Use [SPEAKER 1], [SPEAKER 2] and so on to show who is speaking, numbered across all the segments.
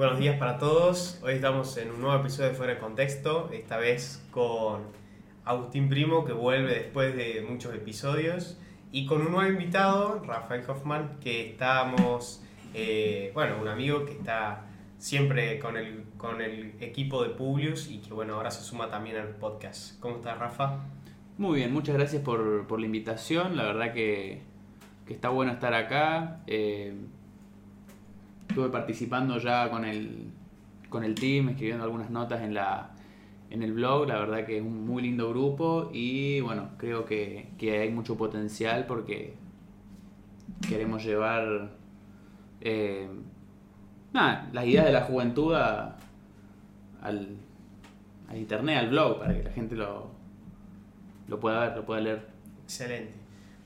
[SPEAKER 1] Buenos días para todos. Hoy estamos en un nuevo episodio de Fuera de Contexto, esta vez con Agustín Primo, que vuelve después de muchos episodios, y con un nuevo invitado, Rafael Hoffman, que estamos, eh, bueno, un amigo que está siempre con el, con el equipo de Publius y que, bueno, ahora se suma también al podcast. ¿Cómo estás, Rafa?
[SPEAKER 2] Muy bien, muchas gracias por, por la invitación. La verdad que, que está bueno estar acá. Eh, estuve participando ya con el, con el team, escribiendo algunas notas en, la, en el blog. La verdad que es un muy lindo grupo y bueno, creo que, hay mucho potencial porque queremos llevar eh, las ideas de la juventud al, al internet, al blog, para que la gente lo, lo pueda ver, lo pueda leer.
[SPEAKER 1] Excelente.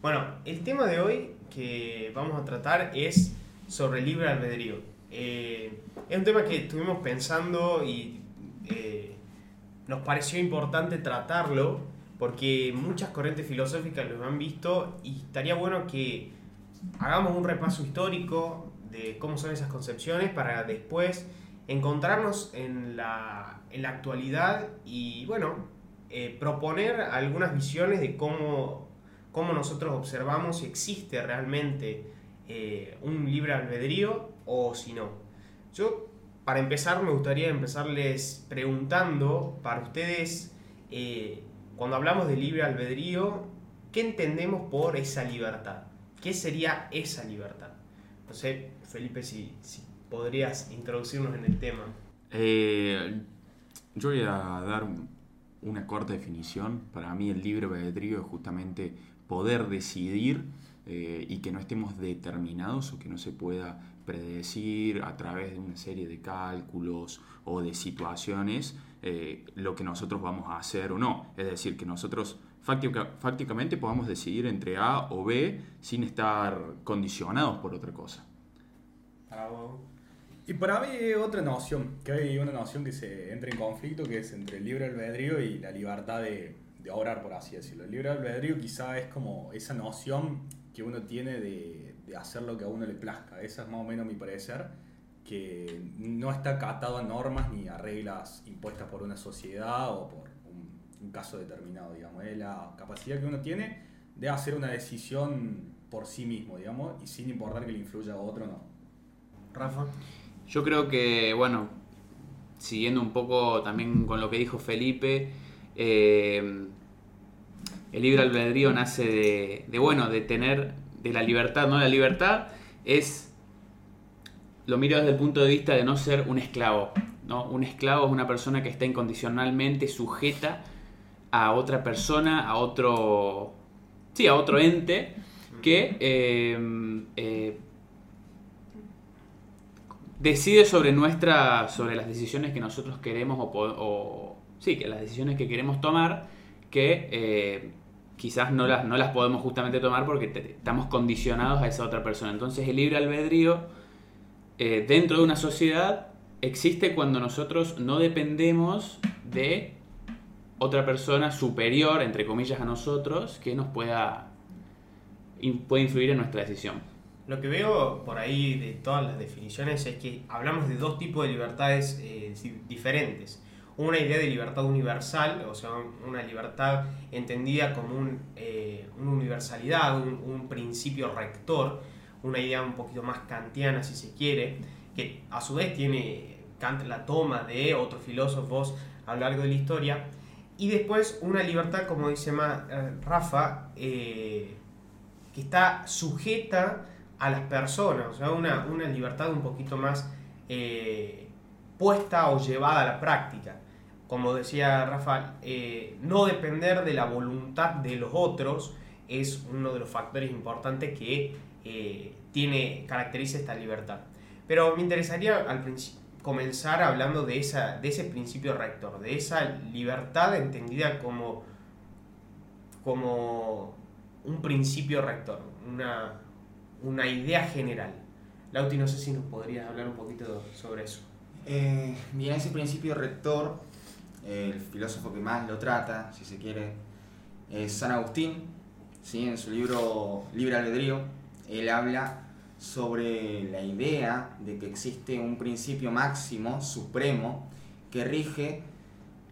[SPEAKER 1] Bueno, el tema de hoy que vamos a tratar es sobre el libre albedrío. Eh, es un tema que estuvimos pensando y eh, nos pareció importante tratarlo porque muchas corrientes filosóficas lo han visto y estaría bueno que hagamos un repaso histórico de cómo son esas concepciones para después encontrarnos en la, en la actualidad y bueno, eh, proponer algunas visiones de cómo, cómo nosotros observamos si existe realmente eh, un libre albedrío o si no. Yo, para empezar, me gustaría empezarles preguntando para ustedes, eh, cuando hablamos de libre albedrío, ¿qué entendemos por esa libertad? ¿Qué sería esa libertad? No sé, Felipe, si, podrías introducirnos en el tema.
[SPEAKER 3] Eh, yo voy a dar una corta definición. Para mí el libre albedrío es justamente poder decidir eh, y que no estemos determinados o que no se pueda predecir a través de una serie de cálculos o de situaciones eh, lo que nosotros vamos a hacer o no. Es decir, que nosotros fácticamente podamos decidir entre A o B sin estar condicionados por otra cosa.
[SPEAKER 4] Y para mí otra noción, que hay una noción que se entra en conflicto, que es entre el libre albedrío y la libertad de, de obrar, por así decirlo. El libre albedrío quizá es como esa noción que uno tiene de, hacer lo que a uno le plazca. Esa es más o menos mi parecer, que no está catado a normas ni a reglas impuestas por una sociedad o por un, caso determinado, digamos. Es la capacidad que uno tiene de hacer una decisión por sí mismo, digamos, y sin importar que le influya a otro no.
[SPEAKER 1] Rafa.
[SPEAKER 2] Yo creo que, bueno, siguiendo un poco también con lo que dijo Felipe, eh, el libre albedrío nace de, bueno, de tener, de la libertad, ¿no? La libertad es, lo miro desde el punto de vista de no ser un esclavo, ¿no? Un esclavo es una persona que está incondicionalmente sujeta a otra persona, a otro, sí, a otro ente que eh, eh, decide sobre nuestra, sobre las decisiones que nosotros queremos o, sí, que las decisiones que queremos tomar que eh, quizás no las, no las podemos justamente tomar porque estamos condicionados a esa otra persona. Entonces el libre albedrío eh, dentro de una sociedad existe cuando nosotros no dependemos de otra persona superior, entre comillas, a nosotros, que nos pueda puede influir en nuestra decisión.
[SPEAKER 1] Lo que veo por ahí de todas las definiciones es que hablamos de dos tipos de libertades eh, diferentes una idea de libertad universal, o sea, una libertad entendida como un, eh, una universalidad, un, principio rector, una idea un poquito más kantiana si se quiere, que a su vez tiene Kant la toma de otros filósofos a lo largo de la historia, y después una libertad, como dice eh, Rafa, eh, que está sujeta a las personas, o sea, una, una libertad un poquito más puesta o llevada a la práctica como decía Rafa, eh, no depender de la voluntad de los otros es uno de los factores importantes que eh, tiene, caracteriza esta libertad. Pero me interesaría al comenzar hablando de, esa, de ese principio rector, de esa libertad entendida como, como un principio rector, una, una idea general. Lauti, no sé si nos podrías hablar un poquito sobre eso.
[SPEAKER 5] Eh, bien, ese principio rector, el filósofo que más lo trata, si se quiere, es San Agustín, ¿sí? en su libro Libre Albedrío, él habla sobre la idea de que existe un principio máximo, supremo, que rige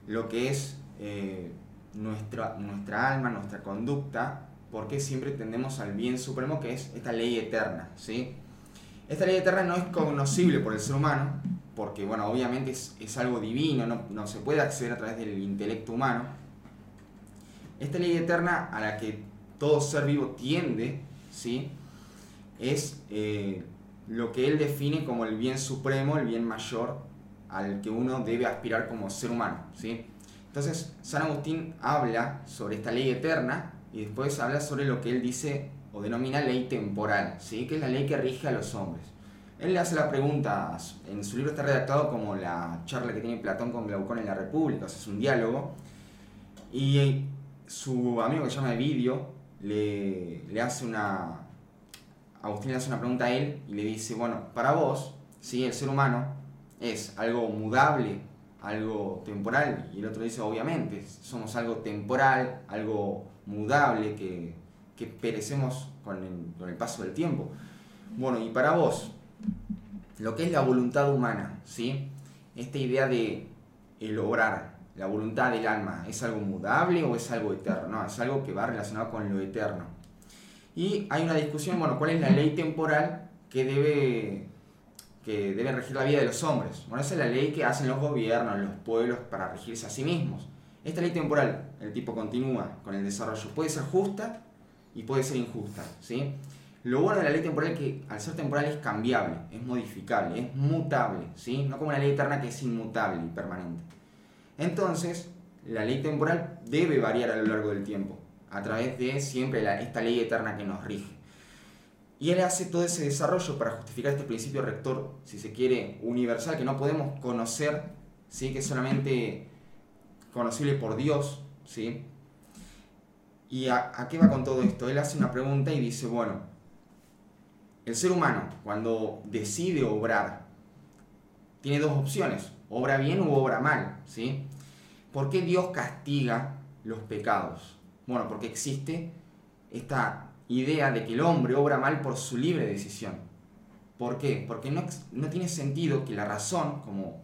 [SPEAKER 5] lo que es eh, nuestra, nuestra alma, nuestra conducta, porque siempre tendemos al bien supremo que es esta ley eterna. ¿sí? Esta ley eterna no es cognoscible por el ser humano, porque bueno, obviamente es, algo divino, no, no se puede acceder a través del intelecto humano. Esta ley eterna a la que todo ser vivo tiende, ¿sí? es eh, lo que él define como el bien supremo, el bien mayor al que uno debe aspirar como ser humano. ¿sí? Entonces, San Agustín habla sobre esta ley eterna y después habla sobre lo que él dice o denomina ley temporal, ¿sí? que es la ley que rige a los hombres. Él le hace la pregunta, en su libro está redactado como la charla que tiene Platón con Glaucón en la República, o sea, es un diálogo, y su amigo que se llama Evidio le, le hace una... Agustín le hace una pregunta a él y le dice, bueno, para vos, ¿sí? el ser humano es algo mudable, algo temporal, y el otro dice, obviamente, somos algo temporal, algo mudable, que, que perecemos con el, con el paso del tiempo. Bueno, y para vos, lo que es la voluntad humana, ¿sí? Esta idea de el obrar, la voluntad del alma, ¿es algo mudable o es algo eterno? No, es algo que va relacionado con lo eterno. Y hay una discusión, bueno, ¿cuál es la ley temporal que debe, que debe regir la vida de los hombres? Bueno, esa es la ley que hacen los gobiernos, los pueblos para regirse a sí mismos. Esta ley temporal, el tipo continúa con el desarrollo, puede ser justa y puede ser injusta, ¿sí? Lo bueno de la ley temporal es que al ser temporal es cambiable, es modificable, es mutable, ¿sí? No como una ley eterna que es inmutable y permanente. Entonces, la ley temporal debe variar a lo largo del tiempo, a través de siempre la, esta ley eterna que nos rige. Y él hace todo ese desarrollo para justificar este principio rector, si se quiere, universal, que no podemos conocer, ¿sí? que es solamente conocible por Dios. ¿sí? ¿Y a qué va con todo esto? Él hace una pregunta y dice, bueno, el ser humano, cuando decide obrar, tiene dos opciones, obra bien u obra mal, ¿sí? ¿Por qué Dios castiga los pecados? Bueno, porque existe esta idea de que el hombre obra mal por su libre decisión. ¿Por qué? Porque no, no tiene sentido que la razón, como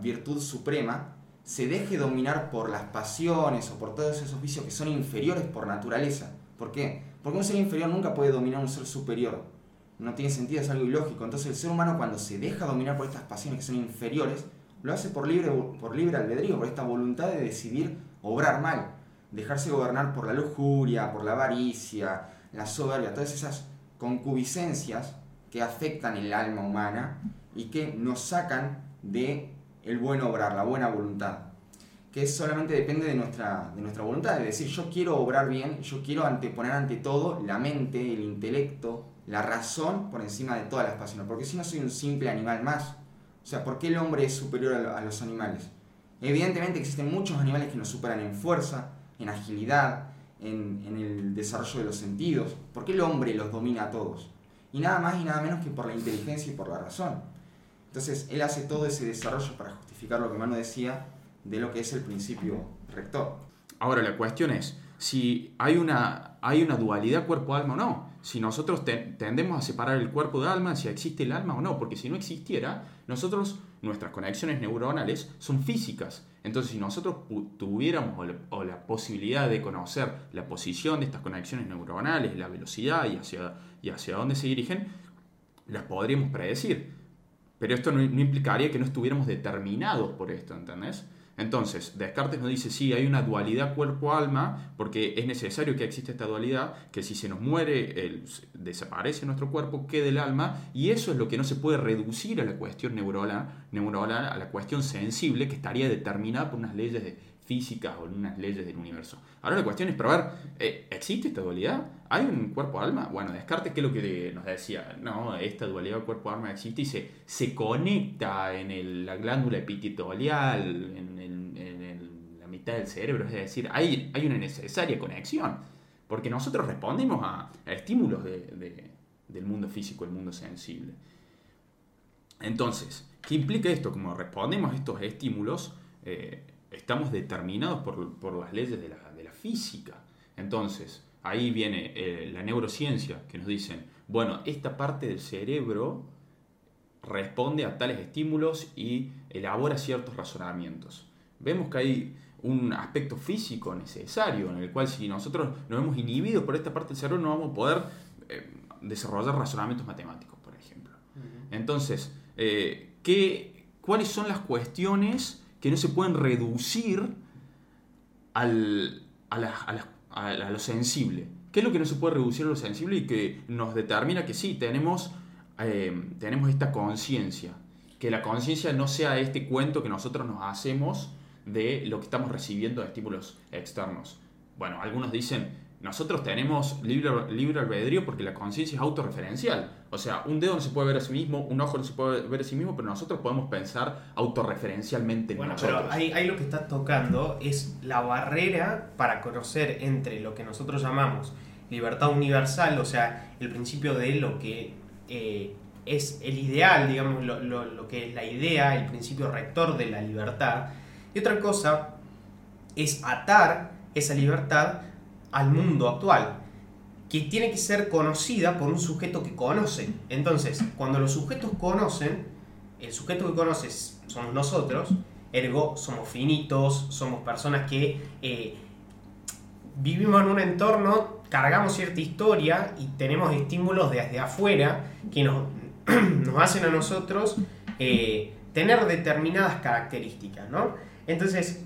[SPEAKER 5] virtud suprema, se deje dominar por las pasiones o por todos esos vicios que son inferiores por naturaleza. ¿Por qué? Porque un ser inferior nunca puede dominar a un ser superior no tiene sentido, es algo ilógico. Entonces el ser humano cuando se deja dominar por estas pasiones que son inferiores, lo hace por libre, por libre albedrío, por esta voluntad de decidir obrar mal, dejarse gobernar por la lujuria, por la avaricia, la soberbia, todas esas concupiscencias que afectan el alma humana y que nos sacan de el buen obrar, la buena voluntad, que solamente depende de nuestra, de nuestra voluntad, de decir yo quiero obrar bien, yo quiero anteponer ante todo la mente, el intelecto, la razón por encima de todas las pasiones, porque si no soy un simple animal más. O sea, ¿por qué el hombre es superior a los animales? Evidentemente existen muchos animales que nos superan en fuerza, en agilidad, en, en, el desarrollo de los sentidos. ¿Por qué el hombre los domina a todos? Y nada más y nada menos que por la inteligencia y por la razón. Entonces, él hace todo ese desarrollo para justificar lo que Mano decía de lo que es el principio rector.
[SPEAKER 3] Ahora, la cuestión es si hay una, hay una dualidad cuerpo-alma o no si nosotros te, tendemos a separar el cuerpo de alma, si existe el alma o no, porque si no existiera, nosotros, nuestras conexiones neuronales son físicas. Entonces, si nosotros tuviéramos o la, posibilidad de conocer la posición de estas conexiones neuronales, la velocidad y hacia, y hacia dónde se dirigen, las podríamos predecir. Pero esto no, no implicaría que no estuviéramos determinados por esto, ¿entendés? Entonces, Descartes nos dice, sí, hay una dualidad cuerpo-alma, porque es necesario que exista esta dualidad, que si se nos muere, el, desaparece nuestro cuerpo, quede el alma, y eso es lo que no se puede reducir a la cuestión neuronal, neuronal, a la cuestión sensible, que estaría determinada por unas leyes de físicas o en unas leyes del universo. Ahora la cuestión es probar, eh, ¿existe esta dualidad? ¿Hay un cuerpo-alma? Bueno, Descartes, ¿qué es lo que nos decía? No, esta dualidad cuerpo-alma existe y se, se conecta en la glándula epitelial, en, en la mitad del cerebro, es decir, hay, hay una necesaria conexión, porque nosotros respondemos a, estímulos de- de- del mundo físico, el mundo sensible. Entonces, ¿qué implica esto? Como respondemos a estos estímulos, eh, estamos determinados por, por las leyes de la, de la física. Entonces, ahí viene eh, la neurociencia, que nos dicen, bueno, esta parte del cerebro responde a tales estímulos y elabora ciertos razonamientos. Vemos que hay un aspecto físico necesario en el cual si nosotros nos hemos inhibido por esta parte del cerebro no vamos a poder eh, desarrollar razonamientos matemáticos, por ejemplo. Entonces, eh, ¿qué- ¿cuáles son las cuestiones que no se pueden reducir al- a, lo sensible? ¿Qué es lo que no se puede reducir a lo sensible y que nos determina que sí, tenemos, eh, tenemos esta conciencia? Que la conciencia no sea este cuento que nosotros nos hacemos de lo que estamos recibiendo de estímulos externos. Bueno, algunos dicen, nosotros tenemos libre, libre albedrío porque la conciencia es autorreferencial. O sea, un dedo no se puede ver a sí mismo, un ojo no se puede ver a sí mismo, pero nosotros podemos pensar autorreferencialmente en
[SPEAKER 1] Bueno,
[SPEAKER 3] nosotros.
[SPEAKER 1] pero ahí, ahí lo que está tocando es la barrera para conocer entre lo que nosotros llamamos libertad universal, o sea, el principio de lo que eh, es el ideal, digamos, lo, lo- lo que es la idea, el principio rector de la libertad, y otra cosa es atar esa libertad al mundo actual, que tiene que ser conocida por un sujeto que conoce. Entonces, cuando los sujetos conocen, el sujeto que conoces somos nosotros, ergo somos finitos, somos personas que eh, vivimos en un entorno, cargamos cierta historia y tenemos estímulos desde afuera que nos, nos hacen a nosotros eh, tener determinadas características, ¿no? Entonces,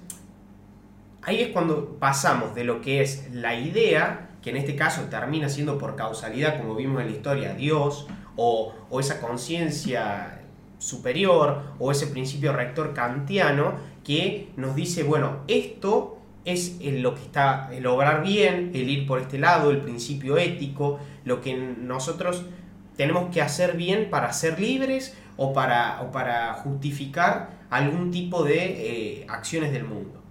[SPEAKER 1] ahí es cuando pasamos de lo que es la idea, que en este caso termina siendo por causalidad, como vimos en la historia, Dios, o, esa conciencia superior, o ese principio rector kantiano, que nos dice, bueno, esto es lo que está, el obrar bien, el ir por este lado, el principio ético, lo que nosotros tenemos que hacer bien para ser libres o para, o para justificar algún tipo de eh, acciones del mundo.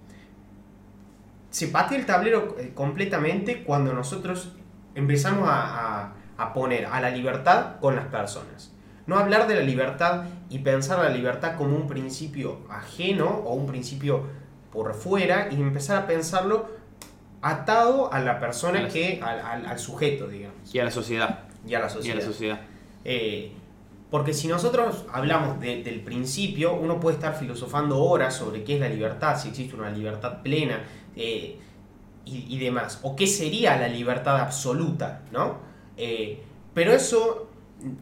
[SPEAKER 1] Se patea el tablero eh, completamente cuando nosotros empezamos a, a- a poner a la libertad con las personas. No hablar de la libertad y pensar la libertad como un principio ajeno o un principio por fuera y empezar a pensarlo atado a la persona
[SPEAKER 2] A la-
[SPEAKER 1] que, al, sujeto, digamos,
[SPEAKER 2] Y a la sociedad.
[SPEAKER 1] y a la
[SPEAKER 2] Y a
[SPEAKER 1] sociedad.
[SPEAKER 2] la sociedad.
[SPEAKER 1] Eh, porque si nosotros hablamos de- del principio, uno puede estar filosofando horas sobre qué es la libertad, si existe una libertad plena eh, y, demás, o qué sería la libertad absoluta, ¿no? Eh, pero eso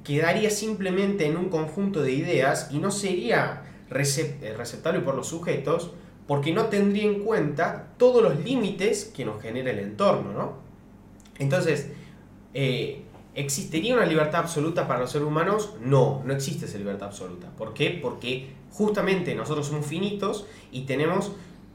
[SPEAKER 1] quedaría simplemente en un conjunto de ideas y no sería eh, receptable por los sujetos porque no tendría en cuenta todos los límites que nos genera el entorno, ¿no? Entonces, ¿existiría una libertad absoluta para los seres humanos? No, no existe esa libertad absoluta. ¿Por qué? Porque justamente nosotros somos finitos y tenemos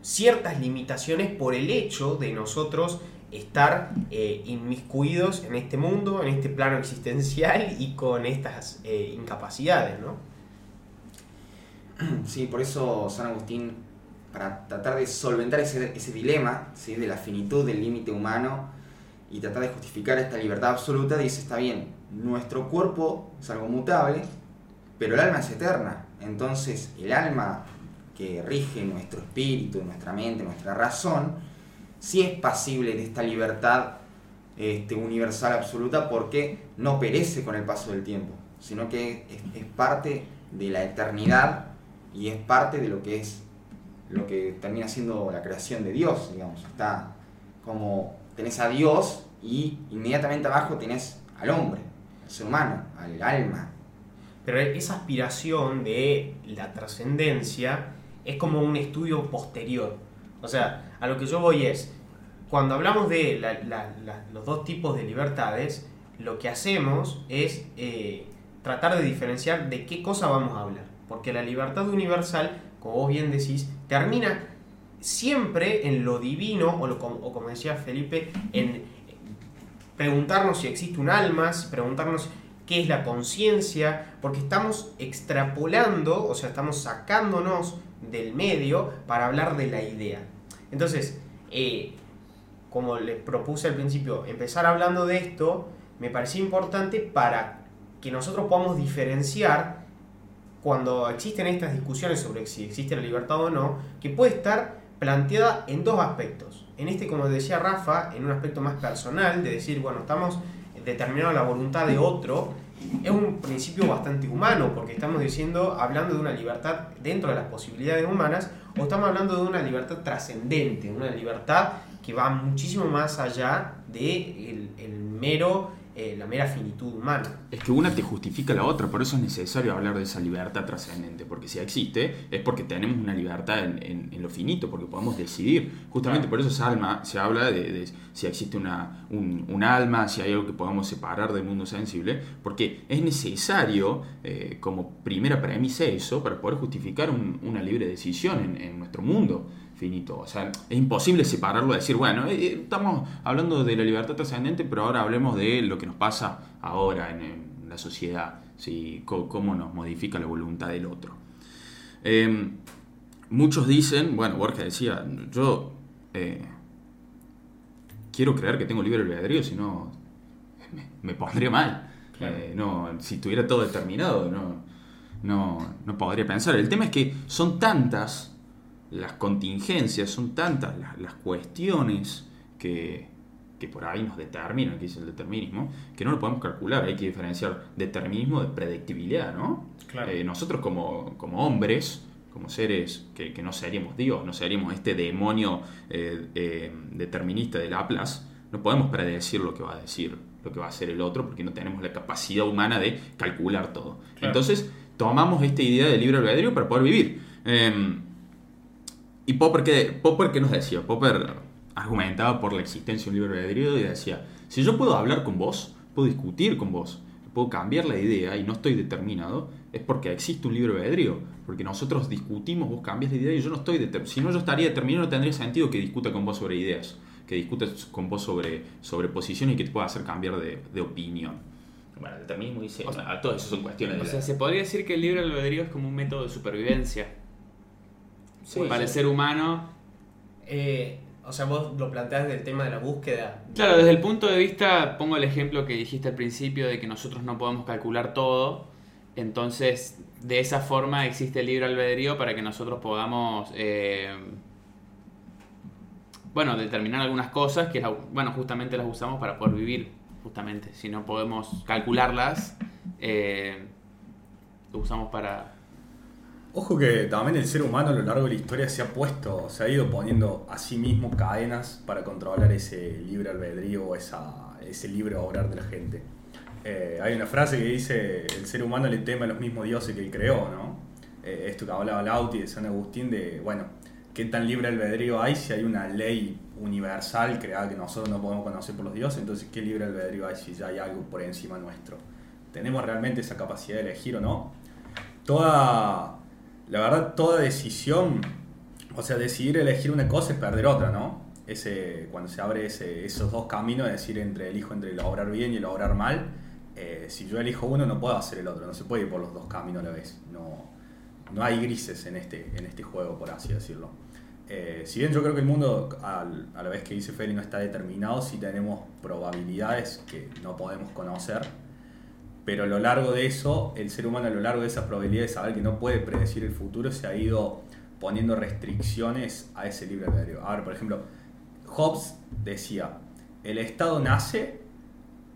[SPEAKER 1] ciertas limitaciones por el hecho de nosotros estar eh, inmiscuidos en este mundo, en este plano existencial y con estas eh, incapacidades, ¿no?
[SPEAKER 5] Sí, por eso San Agustín, para tratar de solventar ese, ese dilema ¿sí? de la finitud del límite humano y tratar de justificar esta libertad absoluta, dice, está bien, nuestro cuerpo es algo mutable, pero el alma es eterna. Entonces, el alma que rige nuestro espíritu, nuestra mente, nuestra razón, sí es pasible de esta libertad este, universal absoluta porque no perece con el paso del tiempo, sino que es, parte de la eternidad y es parte de lo que es lo que termina siendo la creación de Dios, digamos. Está como tenés a Dios y inmediatamente abajo tenés al hombre, al ser humano, al alma.
[SPEAKER 1] Pero esa aspiración de la trascendencia es como un estudio posterior. O sea, a lo que yo voy es, cuando hablamos de los dos tipos de libertades, lo que hacemos es eh, tratar de diferenciar de qué cosa vamos a hablar. Porque la libertad universal, como vos bien decís, termina siempre en lo divino, o, o como decía Felipe, en preguntarnos si existe un alma, preguntarnos qué es la conciencia, porque estamos extrapolando, o sea, estamos sacándonos del medio para hablar de la idea. Entonces, eh, como les propuse al principio, empezar hablando de esto, me parecía importante para que nosotros podamos diferenciar cuando existen estas discusiones sobre si existe la libertad o no, que puede estar planteada en dos aspectos. En este, como decía Rafa, en un aspecto más personal, de decir, bueno, estamos determinando la voluntad de otro, es un principio bastante humano, porque estamos diciendo, hablando de una libertad dentro de las posibilidades humanas, o estamos hablando de una libertad trascendente, una libertad que va muchísimo más allá de el mero eh, la mera finitud humana.
[SPEAKER 3] Es que una te justifica la otra, por eso es necesario hablar de esa libertad trascendente, porque si existe es porque tenemos una libertad en, lo finito, porque podemos decidir. Justamente por eso es alma, se habla de, si existe una, un, alma, si hay algo que podamos separar del mundo sensible, porque es necesario eh, como primera premisa eso para poder justificar una libre decisión en, en nuestro mundo finito. O sea, es imposible separarlo, decir, bueno, eh, eh, estamos hablando de la libertad trascendente, pero ahora hablemos de lo que nos pasa ahora en, la sociedad, ¿sí? cómo nos modifica la voluntad del otro. Em, muchos dicen, bueno, Borges decía, yo eh, quiero creer que tengo libre albedrío, si no me, pondría mal. no, si tuviera todo determinado, no, no, no podría pensar. El tema es que son tantas las contingencias, son tantas las, cuestiones que, por ahí nos determinan, que es el determinismo, que no lo podemos calcular. Hay que diferenciar determinismo de predictibilidad, ¿no? Eh, nosotros como, hombres, como seres que, no seríamos Dios, no seríamos este demonio eh, eh, determinista de Laplace, no podemos predecir lo que va a decir, lo que va a hacer el otro, porque no tenemos la capacidad humana de calcular todo. Entonces, tomamos esta idea del libre albedrío para poder vivir. ¿Y Popper qué, Popper qué nos decía? Popper argumentaba por la existencia de un libre albedrío y decía, si yo puedo hablar con vos, puedo discutir con vos, puedo cambiar la idea y no estoy determinado, es porque existe un libre albedrío. Porque nosotros discutimos, vos cambias la idea y yo no estoy determinado. Si no, yo estaría determinado, no tendría sentido que discuta con vos sobre ideas, que discuta con vos sobre, sobre posiciones y que te pueda hacer cambiar de, de opinión. Bueno, el determinismo dice, o sea, todo eso son cuestiones
[SPEAKER 2] de... O sea, se podría decir que el libre albedrío es como un método de supervivencia para el ser humano.
[SPEAKER 1] Eh, o sea, vos lo planteás desde el tema de la búsqueda.
[SPEAKER 2] Claro, desde el punto de vista, pongo el ejemplo que dijiste al principio de que nosotros no podemos calcular todo. Entonces, de esa forma existe el libre albedrío para que nosotros podamos, eh, bueno, determinar algunas cosas que, bueno, justamente las usamos para poder vivir, justamente. Si no podemos calcularlas, eh, lo usamos para,
[SPEAKER 4] Ojo que también el ser humano a lo largo de la historia se ha puesto, se ha ido poniendo a sí mismo cadenas para controlar ese libre albedrío o esa, ese libre obrar de la gente. Eh, hay una frase que dice, el ser humano le teme a los mismos dioses que él creó, ¿no? Eh, esto que hablaba Lauti de San Agustín de, bueno, ¿qué tan libre albedrío hay si hay una ley universal creada que nosotros no podemos conocer por los dioses? Entonces, ¿qué libre albedrío hay si ya hay algo por encima nuestro? ¿Tenemos realmente esa capacidad de elegir o no? Toda la verdad, toda decisión, o sea, decidir elegir una cosa es perder otra, ¿no? Ese, cuando se abre ese, esos dos caminos, es decir, entre elijo entre el obrar bien y el obrar mal, eh, si yo elijo uno no puedo hacer el otro, no se puede ir por los dos caminos a la vez. No, no hay grises en este, en este juego, por así decirlo. Eh, si bien yo creo que el mundo, a la vez que dice Feli, no está determinado, sí tenemos probabilidades que no podemos conocer pero a lo largo de eso, el ser humano a lo largo de esa probabilidad de saber que no puede predecir el futuro, se ha ido poniendo restricciones a ese libre albedrío. Ahora, por ejemplo, Hobbes decía, el Estado nace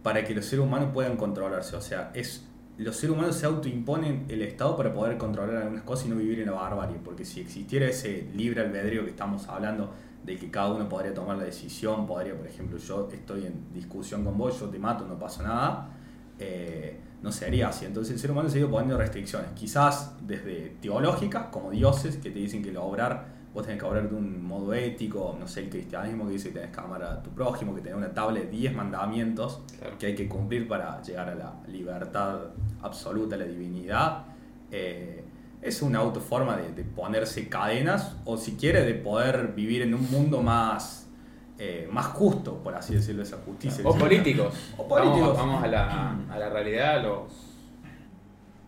[SPEAKER 4] para que los seres humanos puedan controlarse, o sea, es los seres humanos se autoimponen el Estado para poder controlar algunas cosas y no vivir en la barbarie, porque si existiera ese libre albedrío que estamos hablando, de que cada uno podría tomar la decisión, podría, por ejemplo, yo estoy en discusión con vos, yo te mato, no pasa nada, eh, no se haría así. Entonces el ser humano se ha ido poniendo restricciones, quizás desde teológicas, como dioses, que te dicen que lo obrar, vos tenés que obrar de un modo ético, no sé, el cristianismo que dice que tenés que amar a tu prójimo, que tenés una tabla de 10 mandamientos que hay que cumplir para llegar a la libertad absoluta, a la divinidad. Eh, es una autoforma de, de ponerse cadenas o si quiere de poder vivir en un mundo más, eh, más justo, por así decirlo, esa justicia.
[SPEAKER 2] O políticos.
[SPEAKER 4] O políticos.
[SPEAKER 2] Vamos, vamos a, la, a la realidad. Los,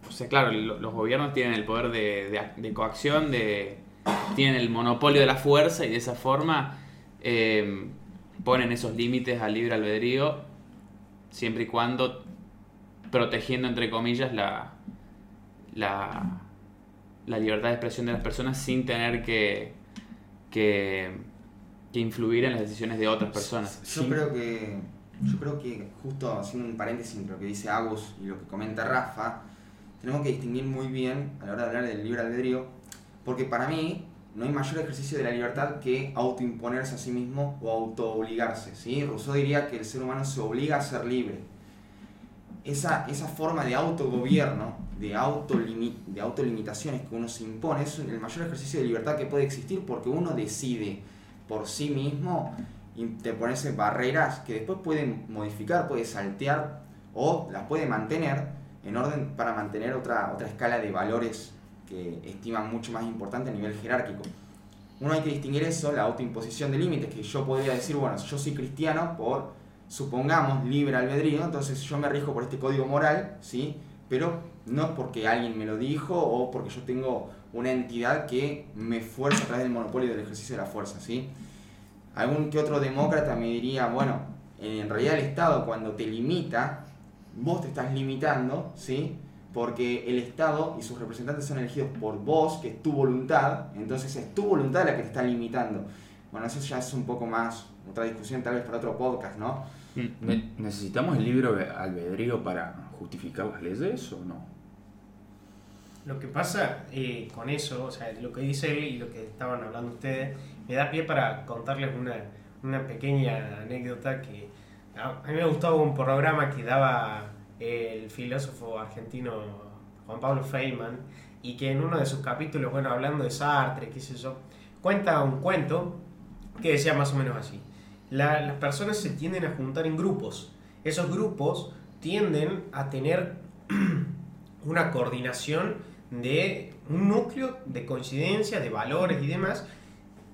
[SPEAKER 2] o sea, claro, lo- los gobiernos tienen el poder de, de- de coacción, de, tienen el monopolio de la fuerza y de esa forma eh, ponen esos límites al libre albedrío, siempre y cuando protegiendo, entre comillas, la, la, la libertad de expresión de las personas sin tener que, que, que influir en las decisiones de otras personas.
[SPEAKER 5] Yo creo que. Yo creo que justo haciendo un paréntesis entre lo que dice Agus y lo que comenta Rafa, tenemos que distinguir muy bien a la hora de hablar del libre albedrío, porque para mí no hay mayor ejercicio de la libertad que autoimponerse a sí mismo o autoobligarse. ¿sí? Rousseau diría que el ser humano se obliga a ser libre. Esa, esa forma de autogobierno, de, autolimi- de autolimitaciones que uno se impone, es el mayor ejercicio de libertad que puede existir porque uno decide por sí mismo interponerse barreras que después pueden modificar, puede saltear o las puede mantener en orden para mantener otra, otra escala de valores que estiman mucho más importante a nivel jerárquico. Uno hay que distinguir eso, la autoimposición de límites, que yo podría decir, bueno, yo soy cristiano por, supongamos, libre albedrío, entonces yo me rijo por este código moral, ¿sí? Pero no porque alguien me lo dijo o porque yo tengo una entidad que me fuerza a través del monopolio del ejercicio de la fuerza, ¿sí? Algún que otro demócrata me diría, bueno, en realidad el Estado cuando te limita, vos te estás limitando, ¿sí? Porque el Estado y sus representantes son elegidos por vos, que es tu voluntad, entonces es tu voluntad la que te está limitando. Bueno, eso ya es un poco más, otra discusión tal vez para otro podcast, ¿no?
[SPEAKER 3] Ne- ¿Necesitamos el libre albedrío para justificar las leyes o no?
[SPEAKER 1] Lo que pasa eh, con eso, o sea, lo que dice él y lo que estaban hablando ustedes, me da pie para contarles una, una pequeña anécdota que a, mí me gustaba un programa que daba el filósofo argentino Juan Pablo Feynman y que en uno de sus capítulos, bueno, hablando de Sartre, qué sé yo, cuenta un cuento que decía más o menos así. La- las personas se tienden a juntar en grupos. Esos grupos tienden a tener una coordinación de un núcleo de coincidencia, de valores y demás,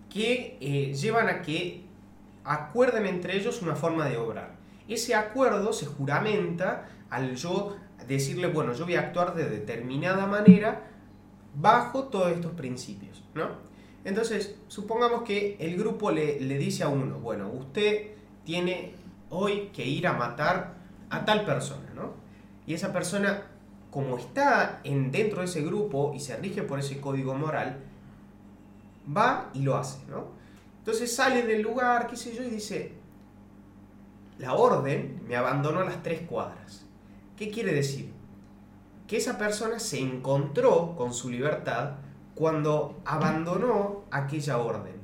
[SPEAKER 1] que eh, llevan a que acuerden entre ellos una forma de obrar. Ese acuerdo se juramenta al yo decirle, bueno, yo voy a actuar de determinada manera bajo todos estos principios, ¿no? Entonces, supongamos que el grupo le, le dice a uno, bueno, usted tiene hoy que ir a matar a tal persona, ¿no? Y esa persona, como está en, dentro de ese grupo y se rige por ese código moral, va y lo hace, ¿no? Entonces sale del lugar, qué sé yo, y dice, la orden me abandonó a las tres cuadras. ¿Qué quiere decir? Que esa persona se encontró con su libertad cuando abandonó aquella orden.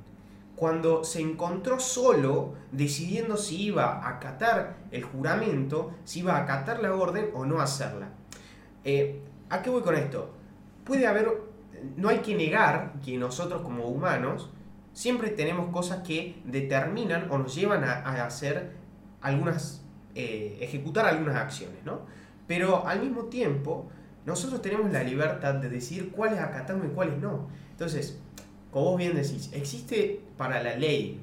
[SPEAKER 1] Cuando se encontró solo decidiendo si iba a acatar el juramento, si iba a acatar la orden o no hacerla. Eh, ¿A qué voy con esto? Puede haber, no hay que negar que nosotros como humanos siempre tenemos cosas que determinan o nos llevan a, hacer algunas, eh, ejecutar algunas acciones, ¿no? Pero al mismo tiempo, nosotros tenemos la libertad de decidir cuáles acatamos y cuáles no. Entonces, como vos bien decís, ¿existe para la ley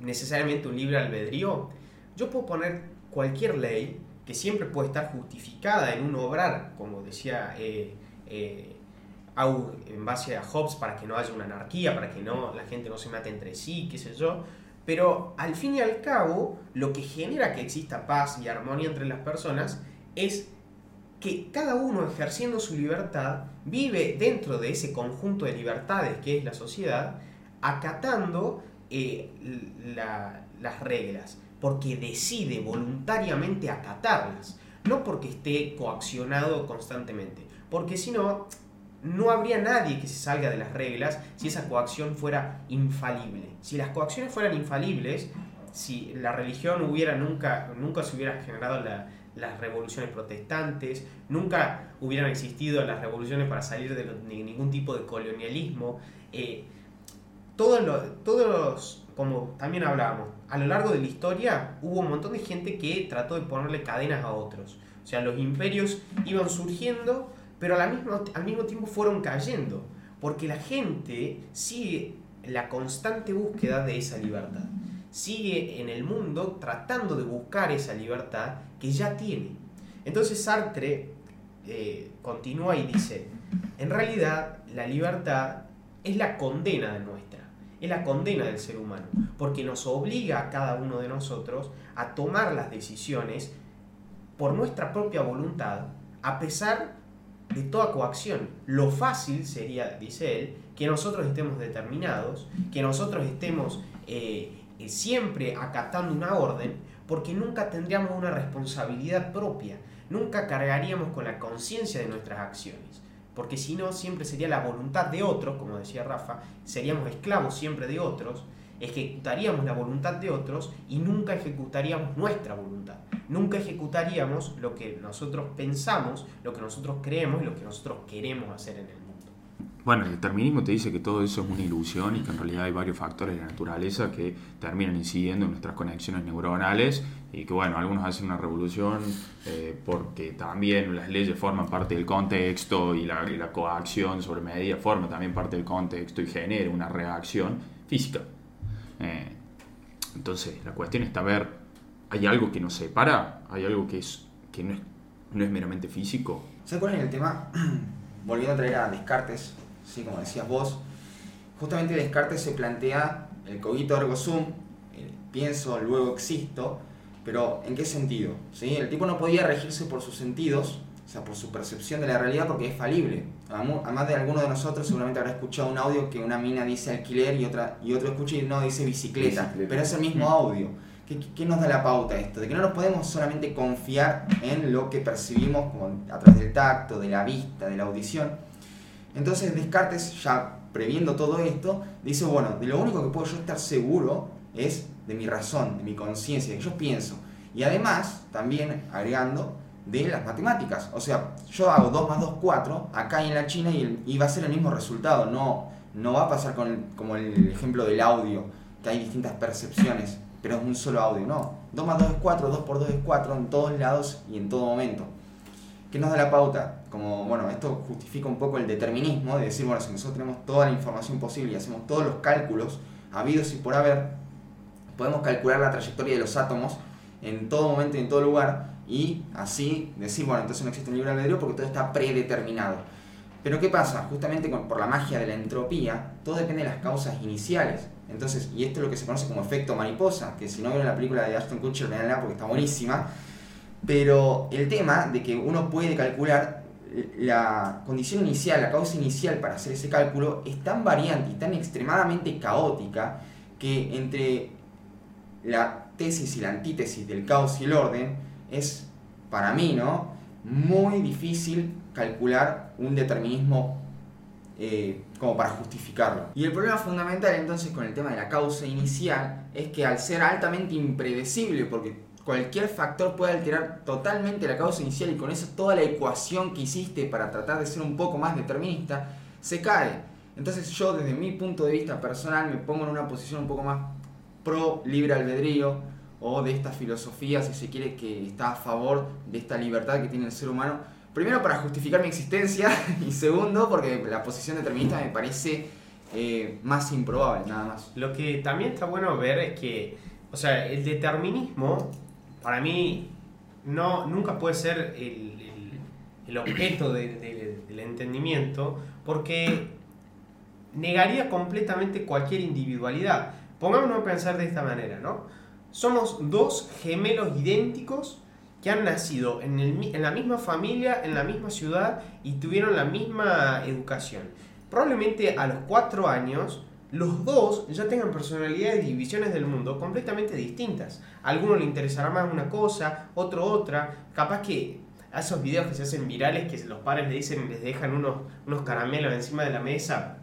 [SPEAKER 1] necesariamente un libre albedrío? Yo puedo poner cualquier ley que siempre puede estar justificada en un obrar, como decía eh, eh, en base a Hobbes, para que no haya una anarquía, para que no, la gente no se mate entre sí, qué sé yo. Pero al fin y al cabo, lo que genera que exista paz y armonía entre las personas es que cada uno ejerciendo su libertad vive dentro de ese conjunto de libertades que es la sociedad, acatando eh, la- las reglas, porque decide voluntariamente acatarlas, no porque esté coaccionado constantemente, porque si no, no habría nadie que se salga de las reglas si esa coacción fuera infalible. Si las coacciones fueran infalibles, si la religión hubiera nunca, nunca se hubiera generado la- las revoluciones protestantes, nunca hubieran existido las revoluciones para salir de, ningún tipo de colonialismo. eh, todos todos los- como también hablábamos, a lo largo de la historia hubo un montón de gente que trató de ponerle cadenas a otros. O sea, los imperios iban surgiendo pero al mismo, tiempo fueron cayendo, porque la gente sigue la constante búsqueda de esa libertad. Sigue en el mundo tratando de buscar esa libertad que ya tiene. Entonces Sartre eh, continúa y dice, en realidad la libertad es la condena de nuestra, es la condena del ser humano, porque nos obliga a cada uno de nosotros a tomar las decisiones por nuestra propia voluntad, a pesar de toda coacción. Lo fácil sería, dice él, que nosotros estemos determinados, que nosotros estemos eh, siempre acatando una orden, porque nunca tendríamos una responsabilidad propia, nunca cargaríamos con la conciencia de nuestras acciones. Porque si no, siempre sería la voluntad de otros, como decía Rafa, seríamos esclavos siempre de otros, ejecutaríamos la voluntad de otros y nunca ejecutaríamos nuestra voluntad. Nunca ejecutaríamos lo que nosotros pensamos, lo que nosotros creemos y lo que nosotros queremos hacer en el.
[SPEAKER 3] Bueno, el determinismo te dice que todo eso es una ilusión y que en realidad hay varios factores de la naturaleza que terminan incidiendo en nuestras conexiones neuronales y que bueno, algunos hacen una revolución eh, porque también las leyes forman parte del contexto y la, coacción sobre medida forma también parte del contexto y genera una reacción física. Eh, entonces, la cuestión está ver, ¿hay algo que nos separa? ¿Hay algo que, es, que no, es, no es meramente físico?
[SPEAKER 5] ¿Se acuerdan el tema? Volviendo a traer a Descartes, ¿sí? como decías vos, justamente Descartes se plantea el cogito ergo sum, pienso, luego existo, pero ¿en qué sentido? ¿Sí? El tipo no podía regirse por sus sentidos, o sea, por su percepción de la realidad porque es falible. Además de alguno de nosotros seguramente habrá escuchado un audio que una mina dice alquiler y, otra, y otro escucha y no dice bicicleta, pero es el mismo mm. audio. ¿Qué, ¿Qué, nos da la pauta esto? De que no nos podemos solamente confiar en lo que percibimos a través del tacto, de la vista, de la audición. Entonces Descartes, ya previendo todo esto, dice, bueno, de lo único que puedo yo estar seguro es de mi razón, de mi conciencia, que yo pienso. Y además, también agregando, de las matemáticas. O sea, yo hago 2 más 2, 4, acá y en la China y, va a ser el mismo resultado. No, no va a pasar con como el ejemplo del audio, que hay distintas percepciones, pero es un solo audio. No, 2 más 2 es 4, 2 por 2 es 4 en todos lados y en todo momento. ¿Qué nos da la pauta? Como, bueno, esto justifica un poco el determinismo de decir, bueno, si nosotros tenemos toda la información posible y hacemos todos los cálculos habidos y por haber, podemos calcular la trayectoria de los átomos en todo momento y en todo lugar y así decir, bueno, entonces no existe un libre albedrío porque todo está predeterminado. Pero ¿qué pasa? Justamente por la magia de la entropía, todo depende de las causas iniciales. Entonces, y esto es lo que se conoce como efecto mariposa, que si no vieron la película de Ashton Kutcher, veanla porque está buenísima. Pero el tema de que uno puede calcular la condición inicial, la causa inicial para hacer ese cálculo es tan variante y tan extremadamente caótica que entre la tesis y la antítesis del caos y el orden es, para mí, ¿no? Muy difícil calcular un determinismo eh, como para justificarlo. Y el problema fundamental entonces con el tema de la causa inicial es que al ser altamente impredecible, porque cualquier factor puede alterar totalmente la causa inicial y con eso toda la ecuación que hiciste para tratar de ser un poco más determinista se cae. Entonces yo desde mi punto de vista personal me pongo en una posición un poco más pro libre albedrío o de esta filosofía, si se quiere, que está a favor de esta libertad que tiene el ser humano. Primero para justificar mi existencia y segundo porque la posición determinista me parece eh, más improbable, nada más.
[SPEAKER 1] Lo que también está bueno ver es que, o sea, el determinismo para mí no, nunca puede ser el, el, objeto del entendimiento porque negaría completamente cualquier individualidad. Pongámonos a pensar de esta manera, ¿no? Somos dos gemelos idénticos que han nacido en, el, en la misma familia, en la misma ciudad y tuvieron la misma educación. Probablemente a los cuatro años los dos ya tengan personalidades y visiones del mundo completamente distintas. A alguno le interesará más una cosa, otro otra. Capaz que a esos videos que se hacen virales que los padres le dicen, les dejan unos, unos caramelos encima de la mesa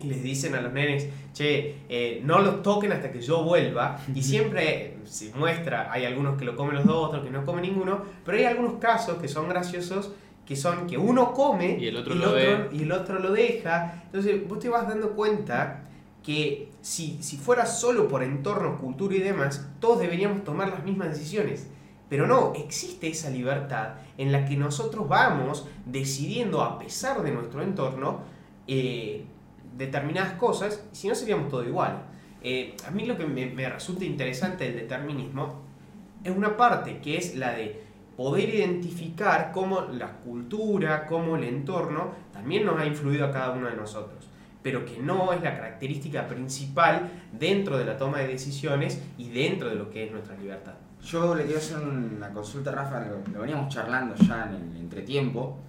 [SPEAKER 1] y les dicen a los nenes, che, eh, no los toquen hasta que yo vuelva. Y siempre se muestra, hay algunos que lo comen los dos, otros que no comen ninguno, pero hay algunos casos que son graciosos que son que uno come
[SPEAKER 2] y el otro,
[SPEAKER 1] y
[SPEAKER 2] lo,
[SPEAKER 1] y el otro lo deja. Entonces vos te vas dando cuenta que si, si fuera solo por entorno, cultura y demás, todos deberíamos tomar las mismas decisiones. Pero no, existe esa libertad en la que nosotros vamos decidiendo a pesar de nuestro entorno eh, determinadas cosas, si no seríamos todo igual. Eh, a mí lo que me, me resulta interesante del determinismo es una parte que es la de poder identificar cómo la cultura, cómo el entorno también nos ha influido a cada uno de nosotros, pero que no es la característica principal dentro de la toma de decisiones y dentro de lo que es nuestra libertad.
[SPEAKER 5] Yo le quiero hacer una consulta, Rafa, lo, veníamos charlando ya en el entretiempo,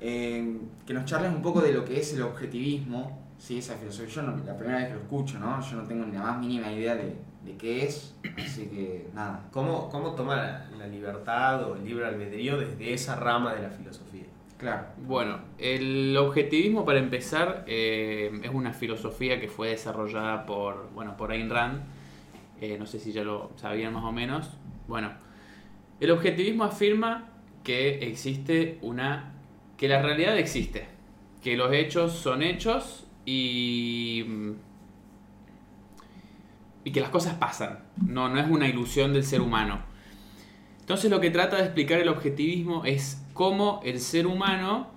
[SPEAKER 5] eh, que nos charles un poco de lo que es el objetivismo, ¿sí? esa filosofía. Yo no, la primera vez que lo escucho, ¿no? yo no tengo ni la más mínima idea de, de qué es, así que nada.
[SPEAKER 1] ¿Cómo, cómo toma la, la libertad o el libre albedrío desde esa rama de la filosofía?
[SPEAKER 5] Claro.
[SPEAKER 2] Bueno, el objetivismo para empezar eh, es una filosofía que fue desarrollada por, bueno, por Ayn Rand. Eh, no sé si ya lo sabían más o menos. Bueno, el objetivismo afirma que existe una... que la realidad existe, que los hechos son hechos y... y que las cosas pasan. No, no es una ilusión del ser humano. Entonces lo que trata de explicar el objetivismo es cómo el ser humano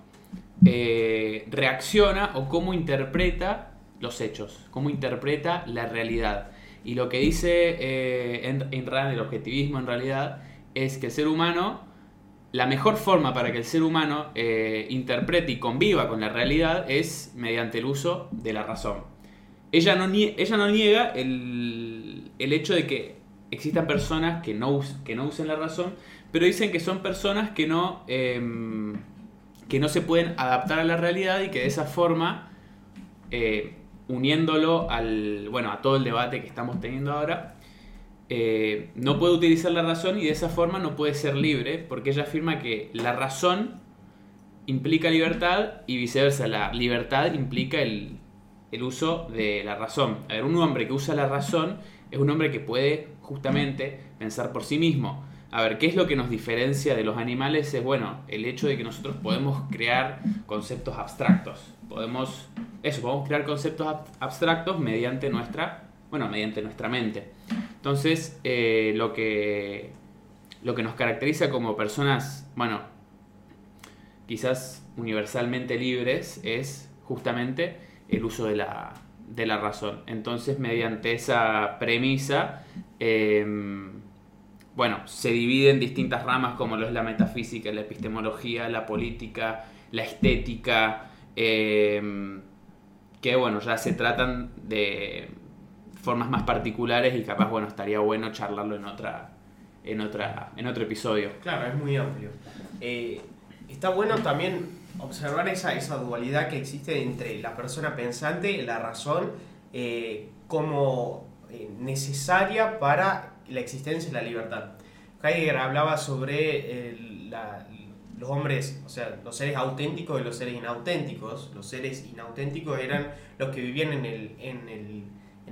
[SPEAKER 2] eh, reacciona o cómo interpreta los hechos, cómo interpreta la realidad. Y lo que dice eh, en, en el objetivismo en realidad es que el ser humano, la mejor forma para que el ser humano eh, interprete y conviva con la realidad es mediante el uso de la razón. Ella no, niega el, hecho de que existan personas que no, usen la razón, pero dicen que son personas que no, em, que no se pueden adaptar a la realidad y que de esa forma, eh, uniéndolo al, bueno, a todo el debate que estamos teniendo ahora, eh, no puede utilizar la razón y de esa forma no puede ser libre, porque ella afirma que la razón implica libertad y viceversa, la libertad implica el, el uso de la razón. A ver, un hombre que usa la razón es un hombre que puede justamente pensar por sí mismo. A ver, ¿qué es lo que nos diferencia de los animales? Es bueno, el hecho de que nosotros podemos crear conceptos abstractos. Podemos, eso, podemos crear conceptos ab- abstractos mediante nuestra, bueno, mediante nuestra mente. Entonces, eh, lo que lo que nos caracteriza como personas, bueno, quizás universalmente libres es justamente el uso de la, de la razón. Entonces, mediante esa premisa, eh, bueno, se divide en distintas ramas como lo es la metafísica, la epistemología, la política, la estética, eh, que bueno, ya se tratan de formas más particulares y capaz, bueno, estaría bueno charlarlo en otra en otra en otro episodio.
[SPEAKER 1] Claro, es muy amplio. Eh, está bueno también observar esa, esa dualidad que existe entre la persona pensante, la razón, eh, como eh, necesaria para la existencia de la libertad. Heidegger hablaba sobre el- la- los hombres, o sea, los seres auténticos y los seres inauténticos. Los seres inauténticos eran los que vivían en el, en el,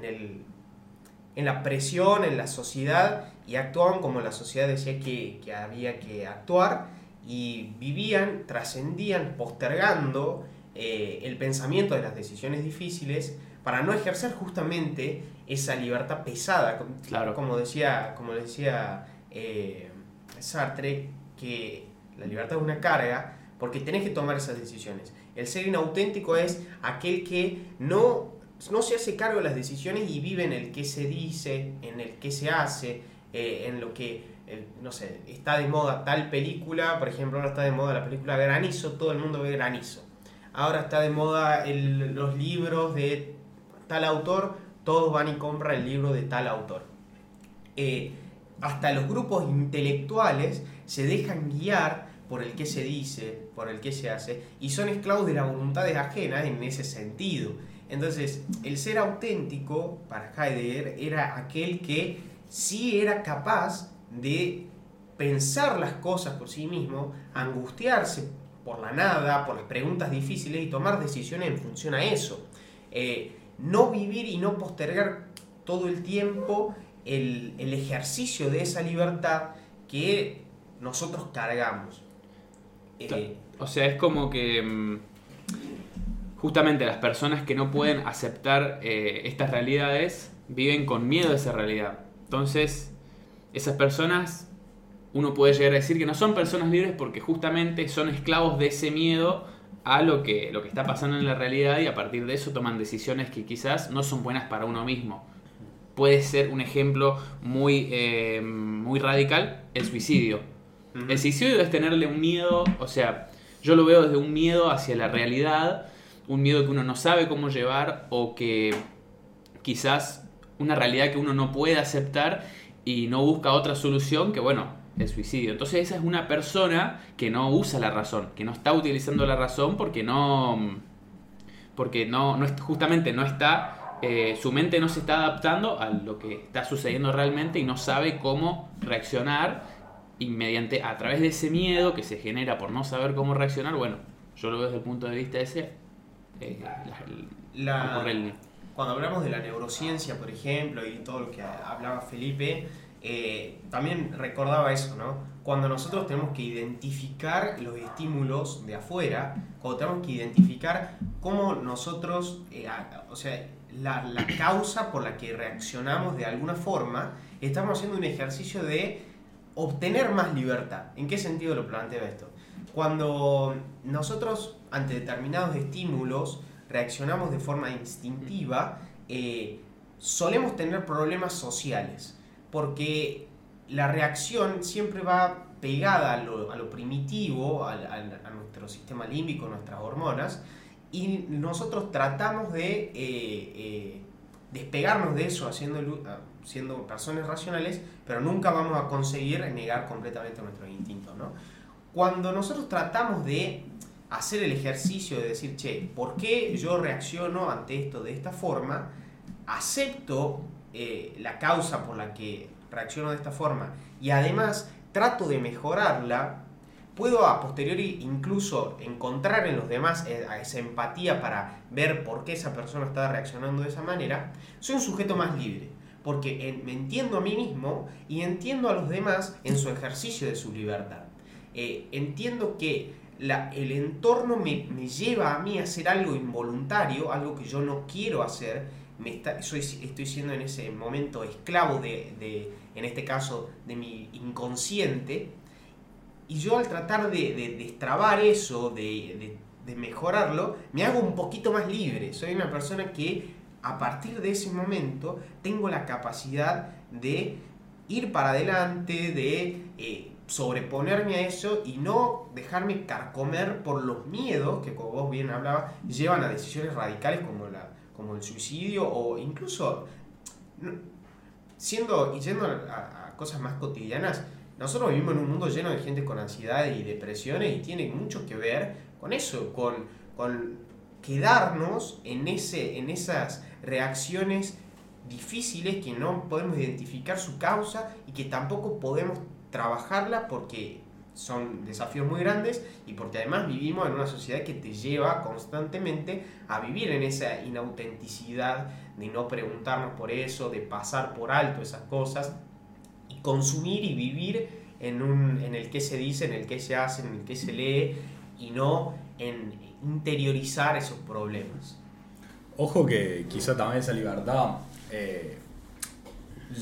[SPEAKER 1] en el en la presión, en la sociedad, y actuaban como la sociedad decía que, que había que actuar, y vivían, trascendían, postergando eh, el pensamiento de las decisiones difíciles para no ejercer justamente esa libertad pesada, como,
[SPEAKER 2] Claro.
[SPEAKER 1] como decía, como decía eh, Sartre, que la libertad es una carga porque tenés que tomar esas decisiones. El ser inauténtico es aquel que no, no se hace cargo de las decisiones y vive en el que se dice, en el que se hace, eh, en lo que, eh, no sé, está de moda tal película, por ejemplo, ahora está de moda la película Granizo, todo el mundo ve Granizo. Ahora está de moda los libros de tal autor, todos van y compran el libro de tal autor. Eh, hasta los grupos intelectuales se dejan guiar por el que se dice, por el que se hace, y son esclavos de las voluntades ajenas en ese sentido. Entonces, el ser auténtico para Heidegger era aquel que sí era capaz de pensar las cosas por sí mismo, angustiarse por la nada, por las preguntas difíciles y tomar decisiones en función a eso. Eh, no vivir y no postergar todo el tiempo el, el ejercicio de esa libertad que nosotros cargamos. Eh,
[SPEAKER 2] O sea, es como que mm, justamente las personas que no pueden aceptar eh, estas realidades viven con miedo a esa realidad. Entonces, esas personas uno puede llegar a decir que no son personas libres porque justamente son esclavos de ese miedo a lo que, lo que está pasando en la realidad y a partir de eso toman decisiones que quizás no son buenas para uno mismo. Puede ser un ejemplo muy, eh, muy radical, el suicidio. El suicidio es tenerle un miedo, o sea, yo lo veo desde un miedo hacia la realidad, un miedo que uno no sabe cómo llevar o que quizás una realidad que uno no puede aceptar y no busca otra solución que, bueno, el suicidio. Entonces esa es una persona que no usa la razón, que no está utilizando la razón porque no, porque no, no justamente no está, eh, su mente no se está adaptando a lo que está sucediendo realmente y no sabe cómo reaccionar y mediante, a través de ese miedo que se genera por no saber cómo reaccionar, bueno, yo lo veo desde el punto de vista ese, eh,
[SPEAKER 1] la, cuando hablamos de la neurociencia, por ejemplo, y todo lo que hablaba Felipe, eh, también recordaba eso, ¿no? Cuando nosotros tenemos que identificar los estímulos de afuera, cuando tenemos que identificar cómo nosotros, eh, o sea, la, la, causa por la que reaccionamos de alguna forma, estamos haciendo un ejercicio de obtener más libertad. ¿En qué sentido lo planteo esto? Cuando nosotros ante determinados estímulos reaccionamos de forma instintiva, eh, solemos tener problemas sociales porque la reacción siempre va pegada a lo, primitivo, a, nuestro sistema límbico, nuestras hormonas, y nosotros tratamos de eh, eh, despegarnos de eso haciendo, siendo personas racionales, pero nunca vamos a conseguir negar completamente nuestros instintos. ¿no? Cuando nosotros tratamos de hacer el ejercicio de decir, che, ¿por qué yo reacciono ante esto de esta forma? Acepto eh, la causa por la que reacciono de esta forma y además trato de mejorarla, puedo a posteriori incluso encontrar en los demás eh, esa empatía para ver por qué esa persona está reaccionando de esa manera, soy un sujeto más libre. Porque me entiendo a mí mismo y entiendo a los demás en su ejercicio de su libertad. Eh, entiendo que el entorno me, me, lleva a mí a hacer algo involuntario, algo que yo no quiero hacer, soy, estoy siendo en ese momento esclavo de, en este caso, de mi inconsciente. Y yo al tratar de, de destrabar eso, de, de, mejorarlo, me hago un poquito más libre. Soy una persona que a partir de ese momento tengo la capacidad de ir para adelante, de eh, sobreponerme a eso y no dejarme carcomer por los miedos que, como vos bien hablabas, llevan a decisiones radicales como la, como el suicidio o incluso siendo y yendo a, cosas más cotidianas, nosotros vivimos en un mundo lleno de gente con ansiedad y depresiones y tiene mucho que ver con eso, con, con quedarnos en, ese, en esas reacciones difíciles que no podemos identificar su causa y que tampoco podemos trabajarla porque son desafíos muy grandes y porque además vivimos en una sociedad que te lleva constantemente a vivir en esa inautenticidad de no preguntarnos por eso, de pasar por alto esas cosas y consumir y vivir en, un, en el que se dice, en el que se hace, en el que se lee y no en interiorizar esos problemas.
[SPEAKER 4] Ojo que quizá también esa libertad, eh,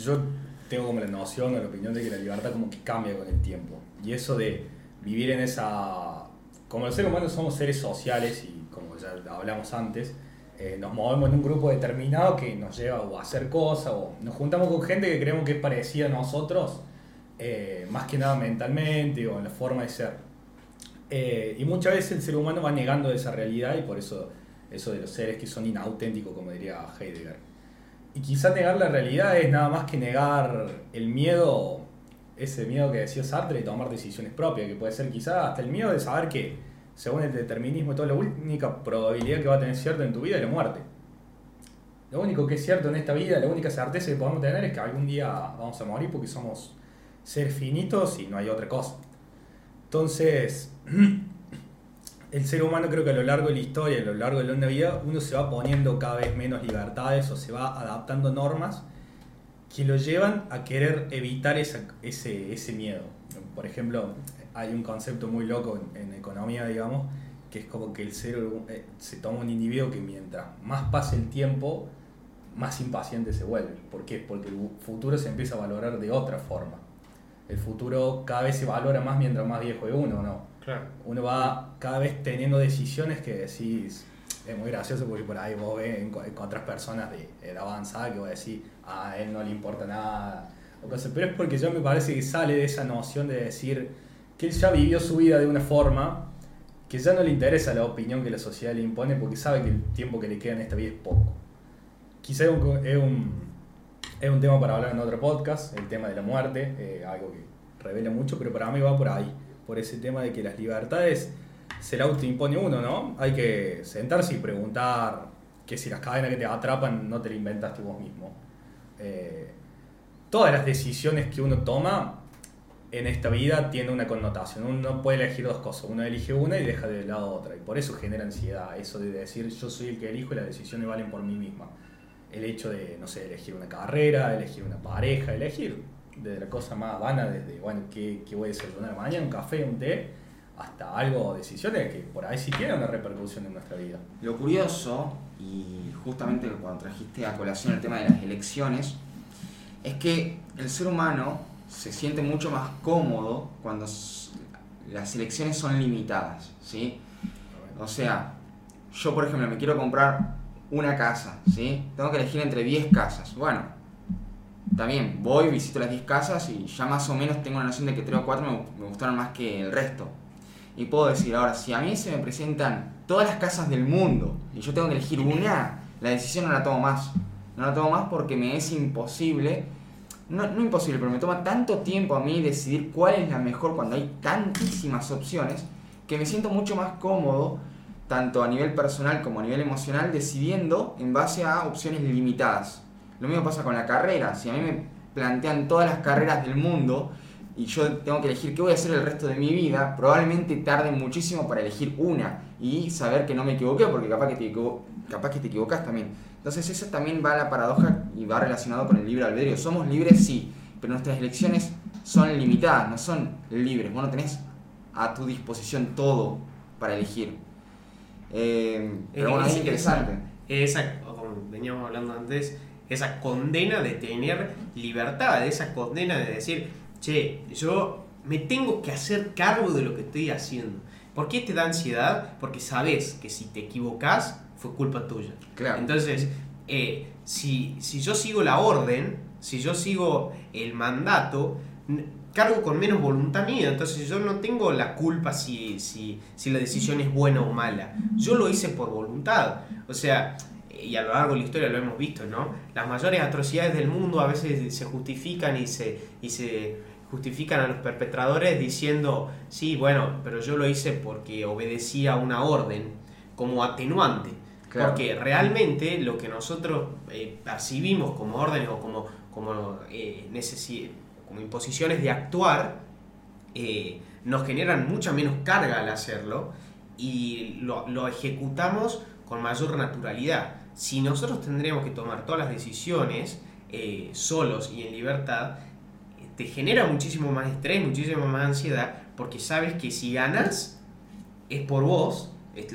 [SPEAKER 4] yo tengo como la noción o la opinión de que la libertad como que cambia con el tiempo. Y eso de vivir en esa... Como los seres humanos somos seres sociales y como ya hablamos antes, eh, nos movemos en un grupo determinado que nos lleva a hacer cosas o nos juntamos con gente que creemos que es parecida a nosotros, eh, más que nada mentalmente o en la forma de ser. Eh, y muchas veces el ser humano va negando esa realidad y por eso eso de los seres que son inauténticos, como diría Heidegger. Y quizá negar la realidad es nada más que negar el miedo, ese miedo que decía Sartre de tomar decisiones propias, que puede ser quizá hasta el miedo de saber que, según el determinismo todo, la única probabilidad que va a tener cierto en tu vida es la muerte. Lo único que es cierto en esta vida, la única certeza que podemos tener es que algún día vamos a morir porque somos seres finitos y no hay otra cosa. Entonces, el ser humano creo que a lo largo de la historia, a lo largo de la vida, uno se va poniendo cada vez menos libertades o se va adaptando normas que lo llevan a querer evitar ese, ese miedo. Por ejemplo, hay un concepto muy loco en, economía, digamos, que es como que el ser, eh, se toma un individuo que mientras más pase el tiempo, más impaciente se vuelve. ¿Por qué? Porque el futuro se empieza a valorar de otra forma. el futuro cada vez se valora más mientras más viejo es uno, ¿no?
[SPEAKER 1] Claro.
[SPEAKER 4] Uno va cada vez teniendo decisiones que decís, es muy gracioso porque por ahí vos ves otras personas de edad avanzada que vos decís, a él no le importa nada, o cosas, pero es porque yo me parece que sale de esa noción de decir que él ya vivió su vida de una forma que ya no le interesa la opinión que la sociedad le impone porque sabe que el tiempo que le queda en esta vida es poco. Quizá es un, es un, es un tema para hablar en otro podcast, el tema de la muerte, eh, algo que revela mucho, pero para mí va por ahí, por ese tema de que las libertades se la autoimpone uno, ¿no? Hay que sentarse y preguntar que si las cadenas que te atrapan no te las inventaste vos mismo. Eh, todas las decisiones que uno toma en esta vida tienen una connotación. Uno no puede elegir dos cosas. Uno elige una y deja de lado otra. Y por eso genera ansiedad. Eso de decir yo soy el que elijo y las decisiones valen por mí misma. El hecho de, no sé, elegir una carrera, elegir una pareja, elegir desde la cosa más vana, desde, bueno, ¿qué, qué voy a desayunar mañana? ¿Un café, un té? Hasta algo, decisiones que por ahí sí tienen una repercusión en nuestra vida.
[SPEAKER 5] Lo curioso, y justamente cuando trajiste a colación el tema de las elecciones, es que el ser humano se siente mucho más cómodo cuando las elecciones son limitadas, ¿sí? O sea, yo por ejemplo me quiero comprar una casa, ¿sí? Tengo que elegir entre 10 casas. Bueno, también voy, visito las 10 casas y ya más o menos tengo una noción de que 3 o 4 me, me gustaron más que el resto. Y puedo decir, ahora, si a mí se me presentan todas las casas del mundo y yo tengo que elegir una, la decisión no la tomo más. No la tomo más porque me es imposible, no, no imposible, pero me toma tanto tiempo a mí decidir cuál es la mejor cuando hay tantísimas opciones que me siento mucho más cómodo, tanto a nivel personal como a nivel emocional, decidiendo en base a opciones limitadas. Lo mismo pasa con la carrera. Si a mí me plantean todas las carreras del mundo y yo tengo que elegir qué voy a hacer el resto de mi vida, probablemente tarde muchísimo para elegir una y saber que no me equivoqué, porque capaz que te, equivo- capaz que te equivocas también. Entonces eso también va a la paradoja y va relacionado con el libre albedrío. Somos libres, sí, pero nuestras elecciones son limitadas, no son libres. Vos no tenés a tu disposición todo para elegir. Eh, pero bueno, es
[SPEAKER 1] Esa-
[SPEAKER 5] interesante.
[SPEAKER 1] Esa, como veníamos hablando antes, esa condena de tener libertad, esa condena de decir, che, yo me tengo que hacer cargo de lo que estoy haciendo. ¿Por qué te da ansiedad? Porque sabes que si te equivocas, fue culpa tuya.
[SPEAKER 5] Claro.
[SPEAKER 1] Entonces, eh, si, si yo sigo la orden, si yo sigo el mandato, cargo con menos voluntad mía. Entonces yo no tengo la culpa si, si, si la decisión es buena o mala. Yo lo hice por voluntad. O sea, y a lo largo de la historia lo hemos visto, ¿no? Las mayores atrocidades del mundo a veces se justifican y se, y se justifican a los perpetradores diciendo, sí, bueno, pero yo lo hice porque obedecía una orden como atenuante.
[SPEAKER 5] Claro.
[SPEAKER 1] Porque realmente lo que nosotros eh, percibimos como órdenes o como, como, eh, necesi- como imposiciones de actuar eh, nos generan mucha menos carga al hacerlo y lo, lo ejecutamos con mayor naturalidad. Si nosotros tendríamos que tomar todas las decisiones eh, solos y en libertad, te genera muchísimo más estrés, muchísimo más ansiedad, porque sabes que si ganas es por vos, es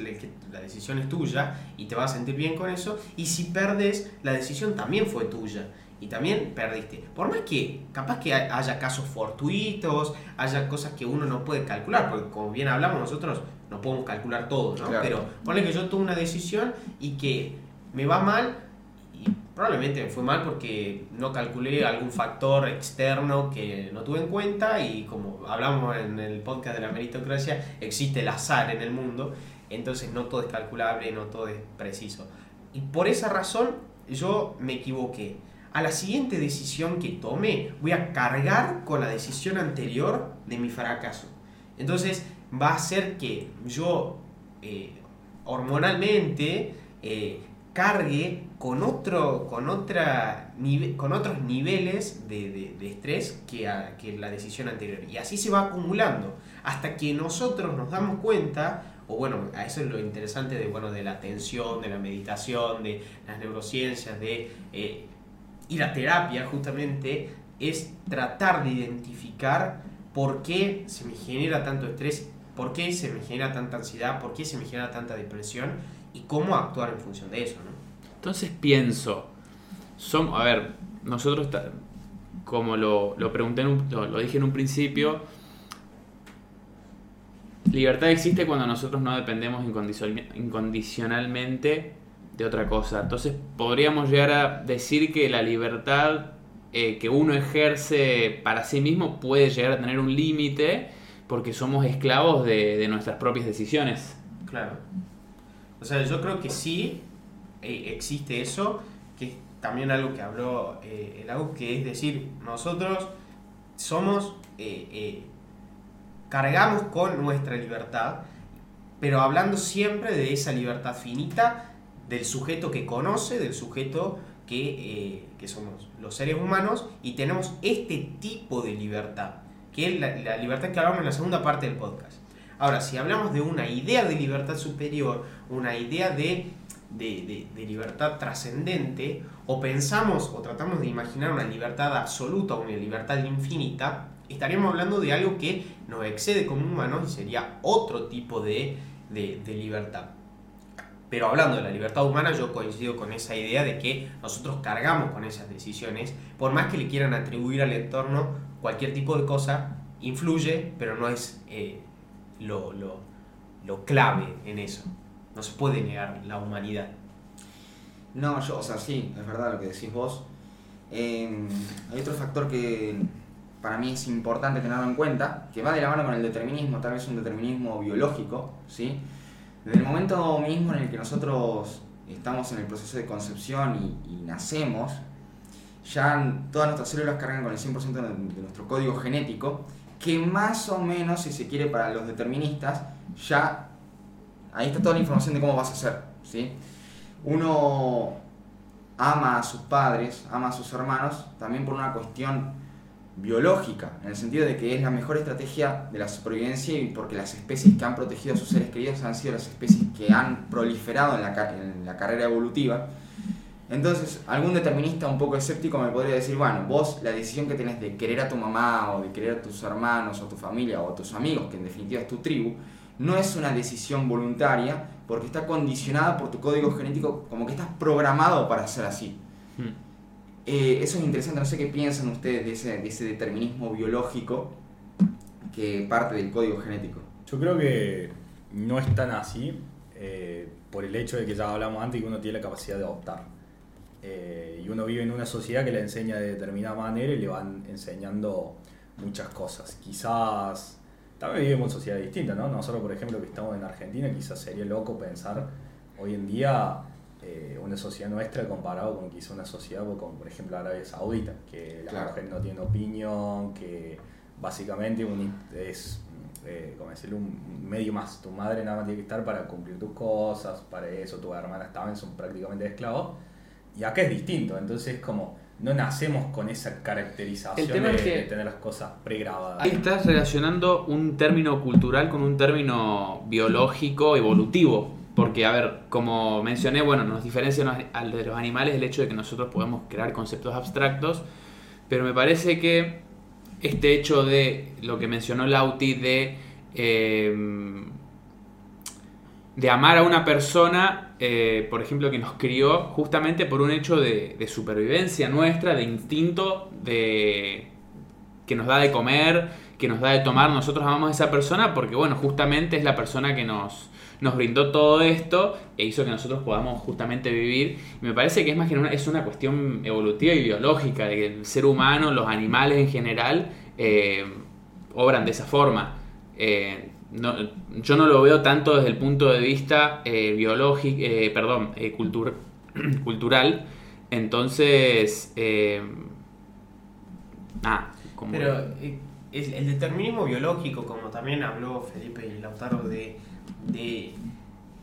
[SPEAKER 1] la decisión es tuya y te vas a sentir bien con eso, y si perdes, la decisión también fue tuya y también perdiste. Por más que capaz que hay- haya casos fortuitos, haya cosas que uno no puede calcular, porque como bien hablamos nosotros no podemos calcular todo, ¿no?
[SPEAKER 5] Claro.
[SPEAKER 1] Pero ponle que yo tuve una decisión y que me va mal y probablemente me fue mal porque no calculé algún factor externo que no tuve en cuenta y como hablamos en el podcast de la meritocracia, existe el azar en el mundo, entonces no todo es calculable, no todo es preciso. Y por esa razón yo me equivoqué. A la siguiente decisión que tome voy a cargar con la decisión anterior de mi fracaso. Entonces va a hacer que yo eh, hormonalmente eh, cargue con, otro, con, otra, nive- con otros niveles de, de- estrés que, a- que la decisión anterior. Y así se va acumulando hasta que nosotros nos damos cuenta, o bueno, a eso es lo interesante de, bueno, de la atención, de la meditación, de las neurociencias, de eh, ir a terapia justamente, es tratar de identificar por qué se me genera tanto estrés, por qué se me genera tanta ansiedad, por qué se me genera tanta depresión y cómo actuar en función de eso, ¿no?
[SPEAKER 2] Entonces pienso, som- a ver, nosotros como lo, lo pregunté, en un- lo, lo dije en un principio, libertad existe cuando nosotros no dependemos incondicion- incondicionalmente de otra cosa. Entonces podríamos llegar a decir que la libertad eh, que uno ejerce para sí mismo puede llegar a tener un límite porque somos esclavos de, de nuestras propias decisiones.
[SPEAKER 1] Claro. O sea, yo creo que sí eh, existe eso, que es también algo que habló eh, el Agus, que es decir, nosotros somos, eh, cargamos con nuestra libertad, pero hablando siempre de esa libertad finita del sujeto que conoce, del sujeto que, que somos los seres humanos, y tenemos este tipo de libertad, que es la libertad que hablamos en la segunda parte del podcast. Ahora, si hablamos de una idea de libertad superior, una idea de, de, libertad trascendente, o pensamos o tratamos de imaginar una libertad absoluta una libertad infinita, estaríamos hablando de algo que nos excede como humanos y sería otro tipo de, de- de libertad. Pero hablando de la libertad humana, yo coincido con esa idea de que nosotros cargamos con esas decisiones, por más que le quieran atribuir al entorno cualquier tipo de cosa, influye, pero no es eh, lo, lo- lo clave en eso. No se puede negar la humanidad.
[SPEAKER 5] No, yo, o sea, sí, es verdad lo que decís vos. Eh, hay otro factor que para mí es importante tenerlo en cuenta, que va de la mano con el determinismo, tal vez un determinismo biológico, ¿sí? Desde el momento mismo en el que nosotros estamos en el proceso de concepción y, y nacemos, ya todas nuestras células cargan con el 100% de, nuestro código genético, que más o menos, si se quiere, para los deterministas, ya ahí está toda la información de cómo vas a ser, ¿sí? Uno ama a sus padres, ama a sus hermanos, también por una cuestión biológica, en el sentido de que es la mejor estrategia de la supervivencia y porque las especies que han protegido a sus seres queridos han sido las especies que han proliferado en la, en la carrera evolutiva. Entonces, algún determinista un poco escéptico me podría decir, bueno, vos la decisión que tenés de querer a tu mamá o de querer a tus hermanos o a tu familia o a tus amigos, que en definitiva es tu tribu, no es una decisión voluntaria porque está condicionada por tu código genético, como que estás programado para ser así.
[SPEAKER 2] Hmm.
[SPEAKER 5] Eh, eso es interesante, no sé qué piensan ustedes de ese, de ese determinismo biológico que parte del código genético.
[SPEAKER 4] Yo creo que no es tan así eh, por el hecho de que ya hablamos antes que uno tiene la capacidad de optar. Eh, y uno vive en una sociedad que le enseña de determinada manera y le van enseñando muchas cosas. Quizás también vivimos en sociedades distintas, ¿no? Nosotros, por ejemplo, que estamos en Argentina, quizás sería loco pensar hoy en día eh, una sociedad nuestra comparado con quizá una sociedad como por ejemplo Arabia Saudita, que la
[SPEAKER 5] Claro.
[SPEAKER 4] mujer no tiene opinión, que básicamente un- es eh, como decirlo, un medio más. Tu madre nada más tiene que estar para cumplir tus cosas, para eso, tus hermanas también son prácticamente esclavos. Y acá es distinto, entonces como no nacemos con esa caracterización de,
[SPEAKER 2] es que-
[SPEAKER 4] de tener las cosas pregrabadas.
[SPEAKER 2] Ahí estás relacionando un término cultural con un término biológico evolutivo. Porque, a ver, como mencioné, bueno, nos diferencia al de los animales el hecho de que nosotros podemos crear conceptos abstractos, pero me parece que este hecho de lo que mencionó Lauti de, eh, de amar a una persona, eh, por ejemplo, que nos crió justamente por un hecho de, supervivencia nuestra, de instinto, de que nos da de comer, que nos da de tomar, nosotros amamos a esa persona porque, bueno, justamente es la persona que nos, nos brindó todo esto e hizo que nosotros podamos justamente vivir. Y me parece que es más que una, es una cuestión evolutiva y biológica, de que el ser humano, los animales en general, eh, obran de esa forma. Eh, no- yo no lo veo tanto desde el punto de vista eh, biológico, eh, perdón, eh, cultur- cultural. Entonces, eh, nada, como-
[SPEAKER 1] Pero eh, el, determinismo biológico, como también habló Felipe y Lautaro de, de-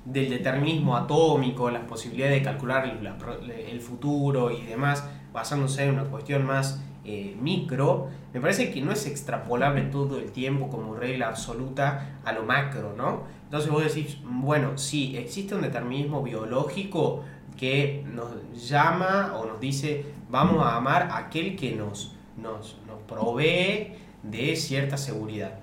[SPEAKER 1] del determinismo atómico, las posibilidades de calcular el, la pro- el futuro y demás, basándose en una cuestión más eh, micro, me parece que no es extrapolable todo el tiempo como regla absoluta a lo macro, ¿no? Entonces vos decís, bueno, sí, existe un determinismo biológico que nos llama o nos dice, vamos a amar a aquel que nos, nos, nos provee de cierta seguridad.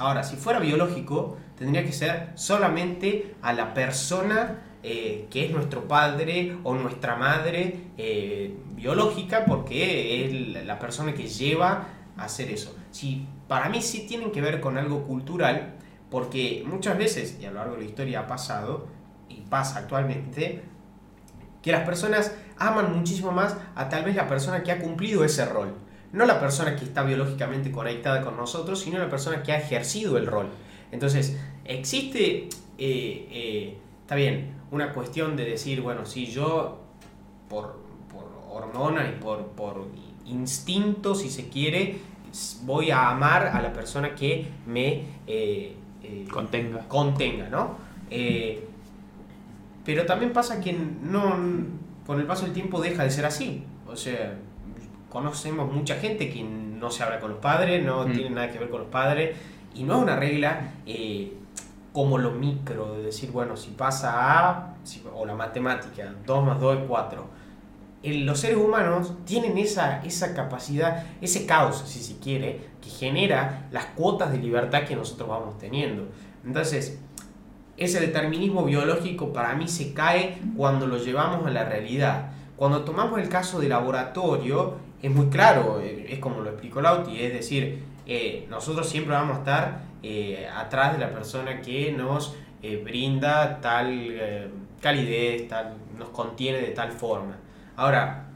[SPEAKER 1] Ahora, si fuera biológico, tendría que ser solamente a la persona eh, que es nuestro padre o nuestra madre eh, biológica porque es la persona que lleva a hacer eso. Para mí sí tienen que ver con algo cultural, porque muchas veces, y a lo largo de la historia ha pasado, y pasa actualmente, que las personas aman muchísimo más a tal vez la persona que ha cumplido ese rol. No la persona que está biológicamente conectada con nosotros, sino la persona que ha ejercido el rol. Entonces, existe, eh, está bien, una cuestión de decir, bueno, si yo por, por hormona y por, por instinto, si se quiere, voy a amar a la persona que me eh,
[SPEAKER 2] contenga.
[SPEAKER 1] contenga, ¿no? pero también pasa que no, con el paso del tiempo deja de ser así. O sea, conocemos mucha gente que no se habla con los padres, no mm. tiene nada que ver con los padres, y no es una regla eh, como lo micro, de decir, bueno, si pasa A, o la matemática, 2 más 2 es 4. los seres humanos tienen esa, esa capacidad, ese caos, si se quiere, que genera las cuotas de libertad que nosotros vamos teniendo. Entonces, ese determinismo biológico para mí se cae cuando lo llevamos a la realidad. Cuando tomamos el caso de laboratorio, es muy claro, eh, es como lo explicó Lauti, es decir, eh, nosotros siempre vamos a estar eh, atrás de la persona que nos brinda tal calidez, tal, nos contiene de tal forma. Ahora,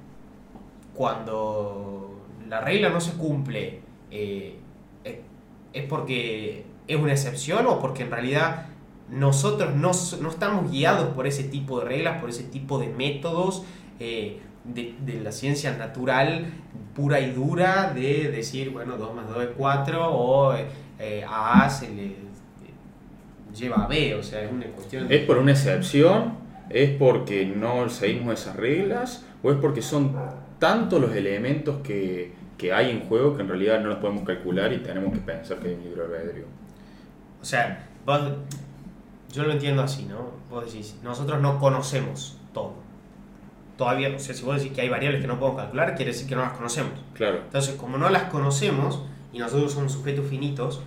[SPEAKER 1] cuando la regla no se cumple, ¿es porque es una excepción o porque en realidad nosotros no, no, estamos guiados por ese tipo de reglas, por ese tipo de métodos eh, de, de, la ciencia natural pura y dura de decir, bueno, 2 más 2 es 4 o eh, a A se le lleva a B, o sea, es una cuestión...
[SPEAKER 3] ¿Es por una excepción? ¿Es porque no seguimos esas reglas? ¿O es porque son tantos los elementos que, que hay en juego que en realidad no los podemos calcular y tenemos que pensar que hay un libro albedrío?
[SPEAKER 1] O sea, vos yo lo entiendo así, ¿no? Vos decís, nosotros no conocemos todo. Todavía, o sea, si vos decís que hay variables que no podemos calcular, quiere decir que no las conocemos.
[SPEAKER 3] Claro.
[SPEAKER 1] Entonces, como no las conocemos y nosotros somos sujetos finitos,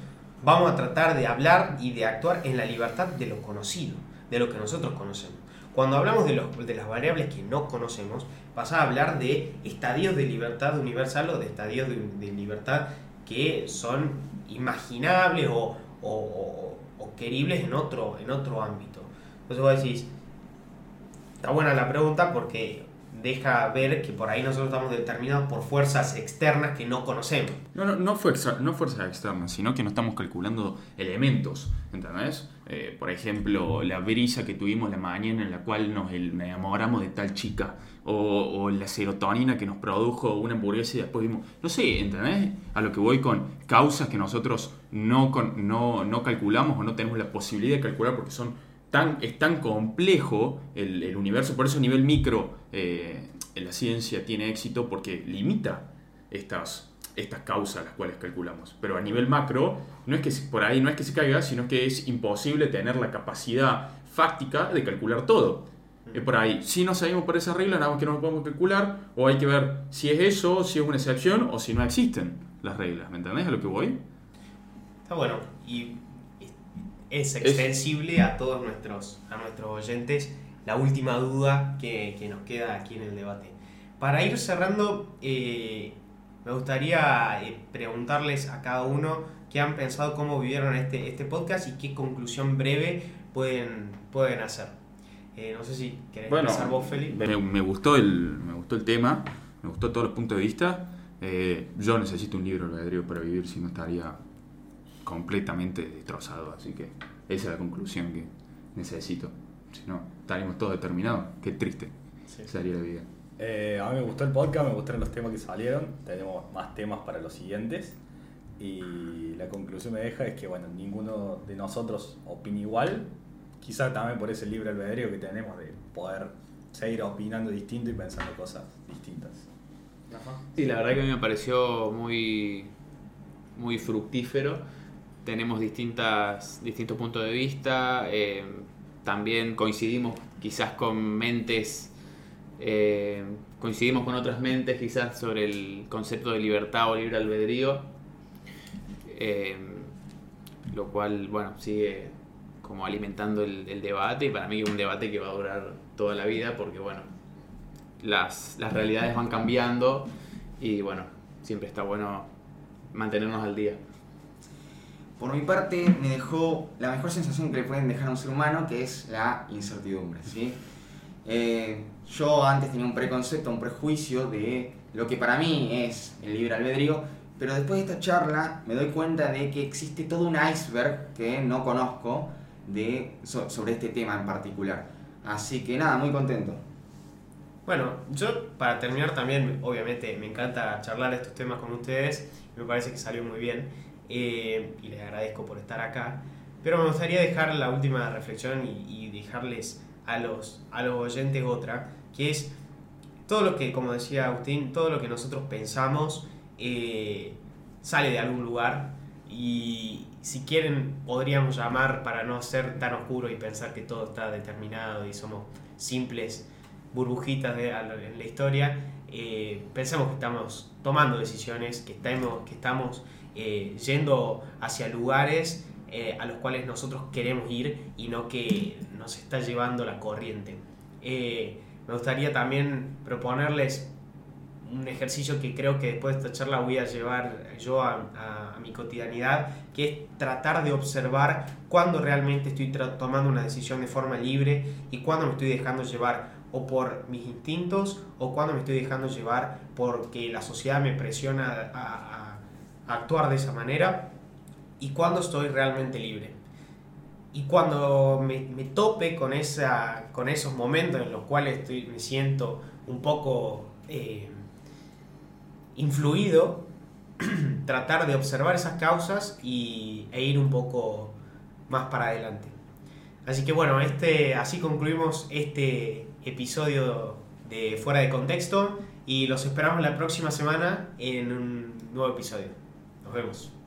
[SPEAKER 1] vamos a tratar de hablar y de actuar en la libertad de lo conocido, de lo que nosotros conocemos. Cuando hablamos de, los, de las variables que no conocemos, pasa a hablar de estadios de libertad universal o de estadios de, libertad que son imaginables o, o o queribles en otro, en otro ámbito. Entonces vos decís, está buena la pregunta porque deja ver que por ahí nosotros estamos determinados por fuerzas externas que no conocemos.
[SPEAKER 3] No, no, no, fuerza, no fuerzas externas, sino que no estamos calculando elementos, ¿entendés? Eh, por ejemplo, la brisa que tuvimos la mañana en la cual nos enamoramos de tal chica, o, o, la serotonina que nos produjo una hamburguesa y después vimos, no sé, ¿entendés? A lo que voy con causas que nosotros no, no, no calculamos o no tenemos la posibilidad de calcular porque son tan, es tan complejo el, el universo, por eso a nivel micro eh, la ciencia tiene éxito porque limita estas, estas causas las cuales calculamos. Pero a nivel macro, no es que por ahí no es que se caiga, sino que es imposible tener la capacidad fáctica de calcular todo. Es por ahí, si no salimos por esa regla, nada más que no podemos calcular, o hay que ver si es eso, si es una excepción, o si no existen las reglas. ¿Me entendés a lo que voy?
[SPEAKER 1] Está bueno. Y es extensible a todos nuestros, a nuestros oyentes la última duda que, nos queda aquí en el debate. Para ir cerrando, eh, me gustaría eh, preguntarles a cada uno qué han pensado, cómo vivieron este, este podcast y qué conclusión breve pueden, pueden hacer. Eh, no sé si querés empezar vos, Felipe.
[SPEAKER 3] Me, gustó el, me gustó el tema, me gustó todos los puntos de vista. yo necesito un libro albedrío para vivir, si no estaría completamente destrozado. Así que esa es la conclusión que necesito. Si no, estaríamos todos determinados. Qué triste sería la vida.
[SPEAKER 4] Eh, a mí me gustó el podcast, me gustaron los temas que salieron. Tenemos más temas para los siguientes. Y la conclusión me deja es que, bueno, ninguno de nosotros opina igual. Quizá también por ese libre albedrío que tenemos de poder seguir opinando distinto y pensando cosas distintas.
[SPEAKER 2] Sí, la verdad que a mí me pareció muy, muy fructífero tenemos distintas, distintos puntos de vista, eh, también coincidimos quizás con mentes, eh, coincidimos con otras mentes quizás sobre el concepto de libertad o libre albedrío, eh, lo cual, bueno, sigue como alimentando el, el debate y para mí es un debate que va a durar toda la vida porque bueno, las, las realidades van cambiando y bueno, siempre está bueno mantenernos al día.
[SPEAKER 5] Por mi parte, me dejó la mejor sensación que le pueden dejar a un ser humano, que es la incertidumbre. ¿sí? Eh, yo antes tenía un preconcepto, un prejuicio de lo que para mí es el libre albedrío, pero después de esta charla me doy cuenta de que existe todo un iceberg que no conozco de, so- sobre este tema en particular. Así que nada, muy contento.
[SPEAKER 1] Bueno, yo para terminar también, obviamente me encanta charlar estos temas con ustedes, me parece que salió muy bien eh, y les agradezco por estar acá, pero me gustaría dejar la última reflexión y, dejarles a los, a los oyentes otra, que es todo lo que, como decía Agustín, todo lo que nosotros pensamos eh, sale de algún lugar. Y si quieren podríamos llamar para no ser tan oscuro y pensar que todo está determinado y somos simples burbujitas de, en la historia, eh, que estamos tomando decisiones, que estamos, que estamos eh, yendo hacia lugares eh, a los cuales nosotros queremos ir y no que nos está llevando la corriente. Eh, me gustaría también proponerles un ejercicio que creo que después de esta charla voy a llevar yo a, a- a mi cotidianidad, que es tratar de observar cuándo realmente estoy tomando una decisión de forma libre y cuándo me estoy dejando llevar o por mis instintos o cuándo me estoy dejando llevar porque la sociedad me presiona a- a actuar de esa manera y cuándo estoy realmente libre. Y cuando me, me tope con, esa, con esos momentos en los cuales estoy, me siento un poco eh, influido, tratar de observar esas causas y, e ir un poco más para adelante. Así que bueno, este, así concluimos este episodio de Fuera de Contexto y los esperamos la próxima semana en un nuevo episodio. Nos vemos.